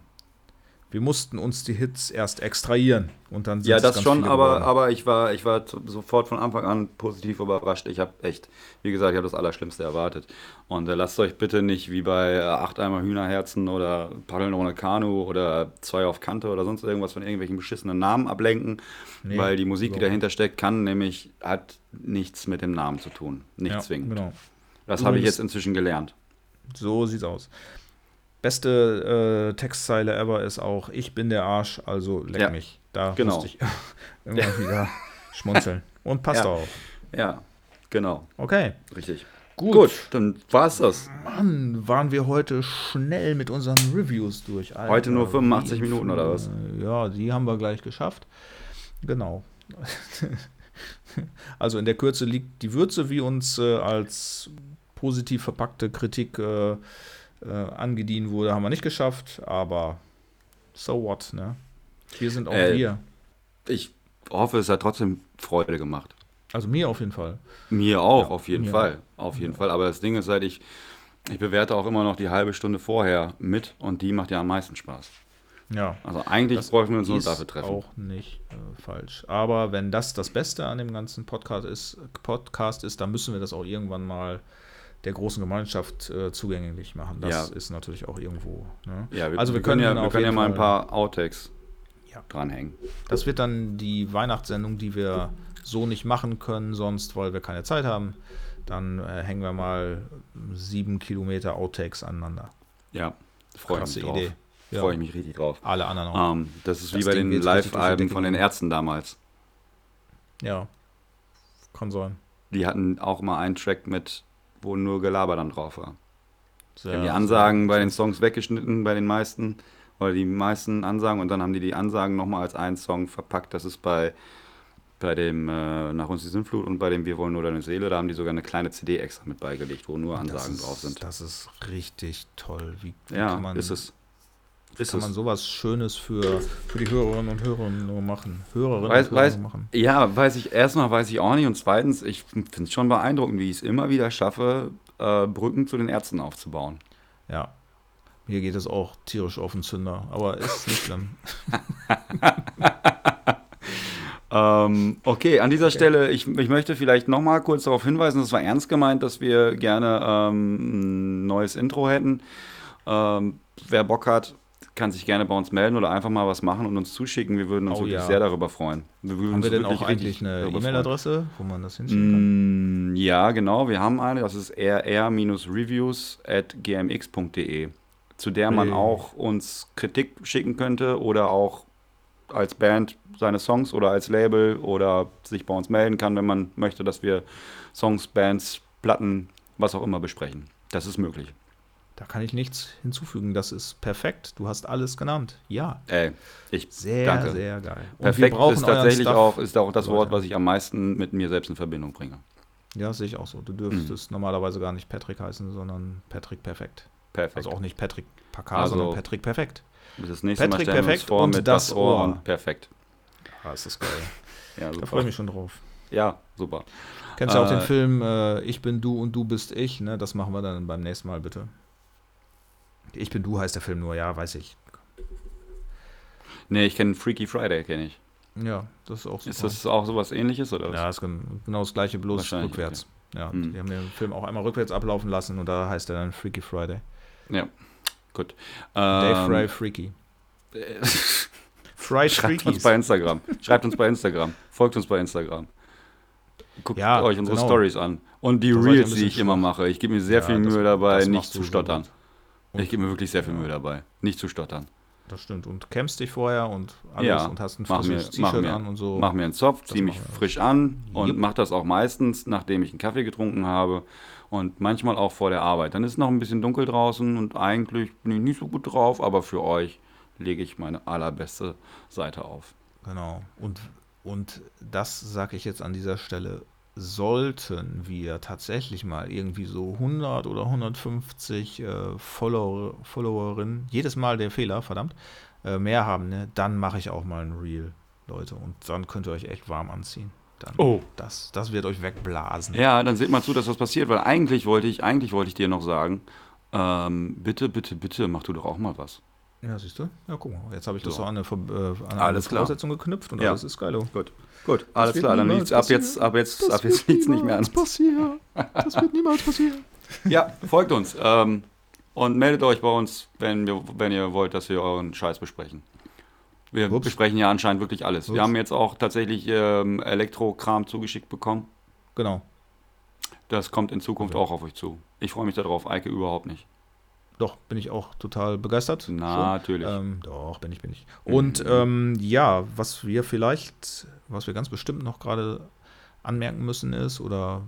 Speaker 1: wir mussten uns die Hits erst extrahieren und dann
Speaker 2: Ja, das schon, aber,
Speaker 1: geworden.
Speaker 2: aber ich war, ich war sofort von Anfang an positiv überrascht. Ich habe echt, wie gesagt, ich habe das Allerschlimmste erwartet. Und äh, lasst euch bitte nicht wie bei äh, Acht Eimer Hühnerherzen oder Paddeln ohne Kanu oder Zwei auf Kante oder sonst irgendwas von irgendwelchen beschissenen Namen ablenken,
Speaker 1: Nee,
Speaker 2: weil die Musik, die
Speaker 1: überhaupt
Speaker 2: dahinter steckt, kann nämlich, hat nichts mit dem Namen zu tun. Nicht
Speaker 1: ja,
Speaker 2: zwingend.
Speaker 1: Genau.
Speaker 2: Das habe ich jetzt inzwischen gelernt.
Speaker 1: So sieht's aus. Beste äh, Textzeile ever ist auch, ich bin der Arsch, also leck
Speaker 2: Ja,
Speaker 1: mich. Da
Speaker 2: genau.
Speaker 1: musste ich [laughs] immer wieder schmunzeln. Und passt
Speaker 2: Ja.
Speaker 1: auch.
Speaker 2: Ja, genau,
Speaker 1: Okay.
Speaker 2: richtig.
Speaker 1: Gut.
Speaker 2: Gut, dann war's das.
Speaker 1: Mann, waren wir heute schnell mit unseren Reviews durch. Alter,
Speaker 2: Heute nur 85
Speaker 1: wie-
Speaker 2: Minuten oder was?
Speaker 1: Ja, die haben wir gleich geschafft. Genau. [laughs] Also in der Kürze liegt die Würze, wie uns äh, als positiv verpackte Kritik äh, äh, angedient wurde, haben wir nicht geschafft, aber so what, ne? Wir sind auch
Speaker 2: Äh,
Speaker 1: wir.
Speaker 2: Ich hoffe, es hat trotzdem Freude gemacht.
Speaker 1: Also mir auf jeden Fall.
Speaker 2: Mir auch,
Speaker 1: Ja,
Speaker 2: auf jeden Fall. Auf jeden Fall. Aber das Ding ist halt, ich, ich bewerte auch immer noch die halbe Stunde vorher mit und die macht ja am meisten Spaß.
Speaker 1: Ja.
Speaker 2: Also eigentlich
Speaker 1: Das
Speaker 2: bräuchten wir uns nur dafür treffen.
Speaker 1: auch nicht äh, falsch. Aber wenn das das Beste an dem ganzen Podcast ist, Podcast ist, dann müssen wir das auch irgendwann mal der großen Gemeinschaft äh, zugänglich machen. Das
Speaker 2: Ja.
Speaker 1: ist natürlich auch irgendwo. Ne?
Speaker 2: Ja, wir,
Speaker 1: also wir,
Speaker 2: wir können, ja, wir können ja mal ein paar Outtakes
Speaker 1: Ja.
Speaker 2: dranhängen.
Speaker 1: Das wird dann die Weihnachtssendung, die wir so nicht machen können, sonst, weil wir keine Zeit haben. Dann äh, hängen wir mal sieben Kilometer Outtakes aneinander.
Speaker 2: Ja, freue ich mich drauf.
Speaker 1: Idee. Ja.
Speaker 2: Freue ich mich richtig drauf.
Speaker 1: Alle anderen auch.
Speaker 2: Ähm, das ist wie
Speaker 1: Das
Speaker 2: bei
Speaker 1: Ding
Speaker 2: den Live-Alben von den. Ärzten damals.
Speaker 1: Ja. Kann sein.
Speaker 2: Die hatten auch mal einen Track mit, wo nur Gelaber dann drauf war. Die
Speaker 1: Sehr,
Speaker 2: haben die Ansagen bei den Songs weggeschnitten, bei den meisten, oder die meisten Ansagen, und dann haben die die Ansagen nochmal als einen Song verpackt. Das ist bei, bei dem äh, Nach uns die Sintflut und bei dem Wir wollen nur deine Seele, da haben die sogar eine kleine CD extra mit beigelegt, wo nur Ansagen
Speaker 1: ist,
Speaker 2: drauf sind.
Speaker 1: Das ist richtig toll. Wie, wie
Speaker 2: Ja,
Speaker 1: kann man,
Speaker 2: ist es. Ist
Speaker 1: kann
Speaker 2: es.
Speaker 1: man sowas Schönes für, für die Hörerinnen und Hörer nur machen? Hörerinnen
Speaker 2: Weiß,
Speaker 1: und Hörer
Speaker 2: weiß,
Speaker 1: machen.
Speaker 2: ja, weiß ich, erstmal weiß ich auch nicht und zweitens, ich finde es schon beeindruckend, wie ich es immer wieder schaffe, äh, Brücken zu den Ärzten aufzubauen.
Speaker 1: Ja. Mir geht es auch tierisch auf den Zünder, aber ist nicht schlimm. [laughs]
Speaker 2: Ähm, okay, an dieser Stelle, ich, ich möchte vielleicht nochmal kurz darauf hinweisen, es war ernst gemeint, dass wir gerne ähm, ein neues Intro hätten. Ähm, wer Bock hat, kann sich gerne bei uns melden oder einfach mal was machen und uns zuschicken. Wir würden uns
Speaker 1: Oh
Speaker 2: wirklich
Speaker 1: ja.
Speaker 2: sehr darüber freuen. Wir
Speaker 1: Haben wir denn auch eigentlich eine. E-Mail-Adresse, wo man das hinschicken kann?
Speaker 2: Mm, Ja, genau. Wir haben eine, das ist rr-reviews at gmx.de, zu der man
Speaker 1: Hey.
Speaker 2: auch uns Kritik schicken könnte oder auch als Band seine Songs oder als Label oder sich bei uns melden kann, wenn man möchte, dass wir Songs, Bands, Platten, was auch immer besprechen. Das ist möglich.
Speaker 1: Da kann ich nichts hinzufügen. Das ist perfekt. Du hast alles genannt. Ja.
Speaker 2: Ey, ich
Speaker 1: Sehr,
Speaker 2: danke.
Speaker 1: sehr geil. Und
Speaker 2: Perfekt ist tatsächlich auch, ist auch das Wort, was ich am meisten mit mir selbst in Verbindung bringe.
Speaker 1: Ja, sehe ich auch so. Du dürftest normalerweise gar nicht Patrick heißen, sondern Patrick Perfekt.
Speaker 2: Perfekt.
Speaker 1: Also auch nicht Patrick Packard,
Speaker 2: Also-
Speaker 1: sondern Patrick Perfekt.
Speaker 2: Das nächste
Speaker 1: Patrick
Speaker 2: Mal stellen
Speaker 1: perfekt
Speaker 2: vor
Speaker 1: und
Speaker 2: mit
Speaker 1: das
Speaker 2: Ohr
Speaker 1: Ohr.
Speaker 2: und perfekt.
Speaker 1: Ah, ist das geil. [laughs]
Speaker 2: Ja,
Speaker 1: Da
Speaker 2: super.
Speaker 1: freue ich mich schon drauf.
Speaker 2: Ja, super.
Speaker 1: Kennst du auch
Speaker 2: Äh,
Speaker 1: den Film äh, Ich bin du und du bist ich? Ne? Das machen wir dann beim nächsten Mal bitte. Ich bin du heißt der Film nur, ja, weiß ich.
Speaker 2: Nee, ich kenne Freaky Friday, kenne ich.
Speaker 1: Ja, das ist auch super.
Speaker 2: Ist das auch sowas ähnliches oder was?
Speaker 1: ja, ist gen- genau das gleiche, bloß rückwärts. Ja,
Speaker 2: Hm.
Speaker 1: die haben den Film auch einmal rückwärts ablaufen lassen und da heißt er dann Freaky Friday.
Speaker 2: Ja, gut.
Speaker 1: Dave
Speaker 2: Ähm,
Speaker 1: Fry Freaky. [laughs] Fry
Speaker 2: Schreibt uns bei Instagram. Schreibt uns bei Instagram. Folgt uns bei Instagram. Guckt
Speaker 1: Ja,
Speaker 2: euch unsere
Speaker 1: genau.
Speaker 2: Stories an. Und die
Speaker 1: Da seid ihr ein
Speaker 2: Reels, die ich immer mache. Ich gebe mir sehr
Speaker 1: Ja,
Speaker 2: viel
Speaker 1: das-
Speaker 2: Mühe dabei,
Speaker 1: das
Speaker 2: nicht zu stottern.
Speaker 1: schon gut.
Speaker 2: Ich gebe mir wirklich sehr viel. Mühe dabei, nicht zu stottern.
Speaker 1: Das stimmt. Und campst dich vorher und alles
Speaker 2: Ja,
Speaker 1: und hast ein frisches
Speaker 2: mach,
Speaker 1: T-Shirt
Speaker 2: mir,
Speaker 1: an und so.
Speaker 2: mach mir einen Zopf,
Speaker 1: Das
Speaker 2: ziehe mich frisch an und
Speaker 1: Jupp.
Speaker 2: mach das auch meistens, nachdem ich einen Kaffee getrunken habe und manchmal auch vor der Arbeit. Dann ist es noch ein bisschen dunkel draußen und eigentlich bin ich nicht so gut drauf, aber für euch lege ich meine allerbeste Seite auf.
Speaker 1: Genau. Und, und das sage ich jetzt an dieser Stelle. Sollten wir tatsächlich mal irgendwie so 100 oder 150 äh, Follower, Followerinnen, jedes Mal der Fehler, verdammt, äh, mehr haben, ne, dann mache ich auch mal ein Reel, Leute. Und dann könnt ihr euch echt warm anziehen. Dann,
Speaker 2: Oh.
Speaker 1: Das, das wird euch wegblasen.
Speaker 2: Ja, dann seht mal zu, dass was passiert, weil eigentlich wollte ich, eigentlich wollte ich dir noch sagen, ähm, bitte, bitte, bitte, mach du doch auch mal was.
Speaker 1: Ja, siehst du? Ja, guck mal. Jetzt habe ich das
Speaker 2: So.
Speaker 1: so an eine, äh, an eine. Voraussetzung geknüpft und
Speaker 2: Ja.
Speaker 1: alles ist geil.
Speaker 2: Gut, gut, alles klar, dann liegt's ab jetzt, ab jetzt, ab jetzt liegt's nicht mehr an.
Speaker 1: passieren. Das wird niemals passieren. [laughs]
Speaker 2: Ja, folgt uns ähm, und meldet euch bei uns, wenn, wir, wenn ihr wollt, dass wir euren Scheiß besprechen. Wir
Speaker 1: Ups.
Speaker 2: besprechen ja anscheinend wirklich alles.
Speaker 1: Ups.
Speaker 2: Wir haben jetzt auch tatsächlich ähm, Elektrokram zugeschickt bekommen.
Speaker 1: Genau.
Speaker 2: Das kommt in Zukunft auch auf euch zu. Ich freue mich darauf, Eike überhaupt nicht.
Speaker 1: Doch, bin ich auch total begeistert.
Speaker 2: Natürlich.
Speaker 1: Schon. Ähm, doch, bin ich, bin ich. Und ähm, ja, was wir vielleicht, was wir ganz bestimmt noch gerade anmerken müssen ist oder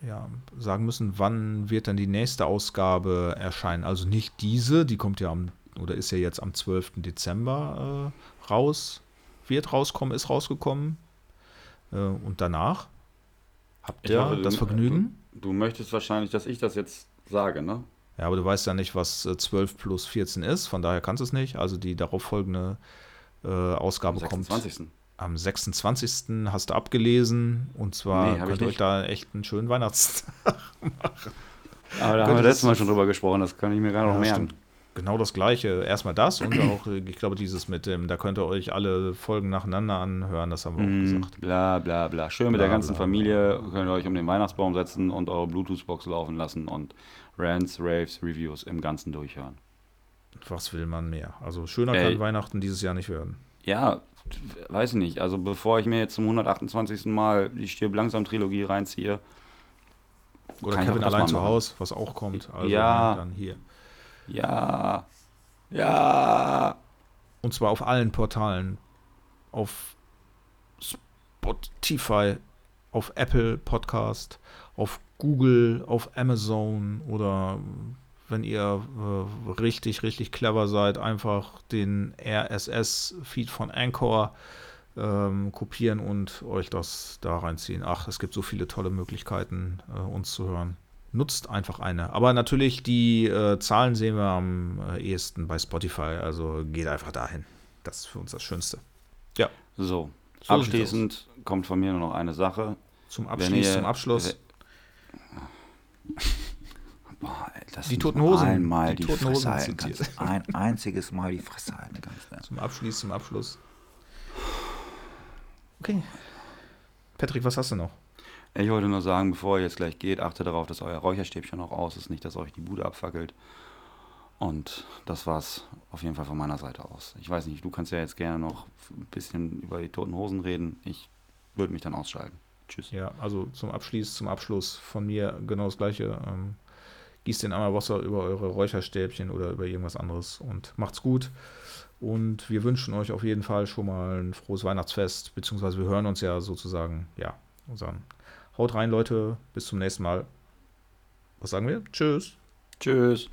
Speaker 1: ja, sagen müssen, wann wird dann die nächste Ausgabe erscheinen. Also nicht diese, die kommt ja am, oder ist ja jetzt am 12. Dezember äh, raus, wird rauskommen, ist rausgekommen. Äh, und danach habt ihr
Speaker 2: hoffe, du-
Speaker 1: das Vergnügen.
Speaker 2: Du möchtest wahrscheinlich, dass ich das jetzt sage, ne?
Speaker 1: Ja, aber du weißt ja nicht, was äh, 12 plus 14 ist, von daher kannst du es nicht. Also die darauffolgende äh, Ausgabe
Speaker 2: Am
Speaker 1: kommt
Speaker 2: 26.
Speaker 1: am 26. hast du abgelesen und zwar
Speaker 2: Nee,
Speaker 1: könnt ihr euch da echt einen schönen Weihnachtstag [laughs]
Speaker 2: Aber da haben wir letztes Mal schon drüber gesprochen, das kann ich mir gerade noch
Speaker 1: Ja,
Speaker 2: merken.
Speaker 1: stimmt. Genau das gleiche. Erstmal das und auch, äh, ich glaube, dieses mit dem, da könnt ihr euch alle Folgen nacheinander anhören, das haben wir auch
Speaker 2: Mhm,
Speaker 1: gesagt.
Speaker 2: bla bla bla. Schön mit
Speaker 1: Bla,
Speaker 2: der ganzen
Speaker 1: bla,
Speaker 2: Familie könnt ihr euch um den Weihnachtsbaum setzen und eure Bluetooth-Box laufen lassen und Rants, Raves, Reviews im Ganzen durchhören.
Speaker 1: Was will man mehr? Also schöner
Speaker 2: Ey.
Speaker 1: kann Weihnachten dieses Jahr nicht werden.
Speaker 2: Ja, weiß ich nicht. Also bevor ich mir jetzt zum 128. Mal die Stirb langsam Trilogie reinziehe,
Speaker 1: Oder Kevin allein zu. Hause, was auch kommt. Also
Speaker 2: Ja.
Speaker 1: dann hier.
Speaker 2: Ja, ja.
Speaker 1: Und zwar auf allen Portalen. Auf Spotify, auf Apple Podcast, auf Google, auf Amazon oder wenn ihr äh, richtig, richtig clever seid, einfach den RSS-Feed von Anchor ähm, kopieren und euch das da reinziehen. Ach, es gibt so viele tolle Möglichkeiten, äh, uns zu hören. Nutzt einfach eine. Aber natürlich, die äh, Zahlen sehen wir am äh, ehesten bei Spotify. Also geht einfach dahin. Das ist für uns das Schönste. Ja,
Speaker 2: So,
Speaker 1: So
Speaker 2: abschließend kommt von mir nur noch eine Sache.
Speaker 1: zum Abschluss,
Speaker 2: ihr-
Speaker 1: zum Abschluss.
Speaker 2: Boah, ey, das
Speaker 1: Die Toten Hosen.
Speaker 2: Einmal
Speaker 1: Die
Speaker 2: die,
Speaker 1: Toten
Speaker 2: Fresse
Speaker 1: Hosen
Speaker 2: halten. Ein einziges Mal die Fresse halten kannst.
Speaker 1: Zum Abschluss, zum Abschluss. Okay. Patrick, was hast du noch?
Speaker 2: Ich wollte nur sagen, bevor ihr jetzt gleich geht, achtet darauf, dass euer Räucherstäbchen noch aus ist, nicht, dass euch die Bude abfackelt. Und das war's auf jeden Fall von meiner Seite aus. Ich weiß nicht, du kannst ja jetzt gerne noch ein bisschen über die toten Hosen reden. Ich würde mich dann ausschalten. Tschüss.
Speaker 1: Ja, also zum Abschluss, zum Abschluss von mir genau das gleiche. Ähm, gießt den einmal Wasser über eure Räucherstäbchen oder über irgendwas anderes und macht's gut. Und wir wünschen euch auf jeden Fall schon mal ein frohes Weihnachtsfest, beziehungsweise wir hören uns ja sozusagen, ja, und sagen, haut rein, Leute, bis zum nächsten Mal. Was sagen wir? Tschüss.
Speaker 2: Tschüss.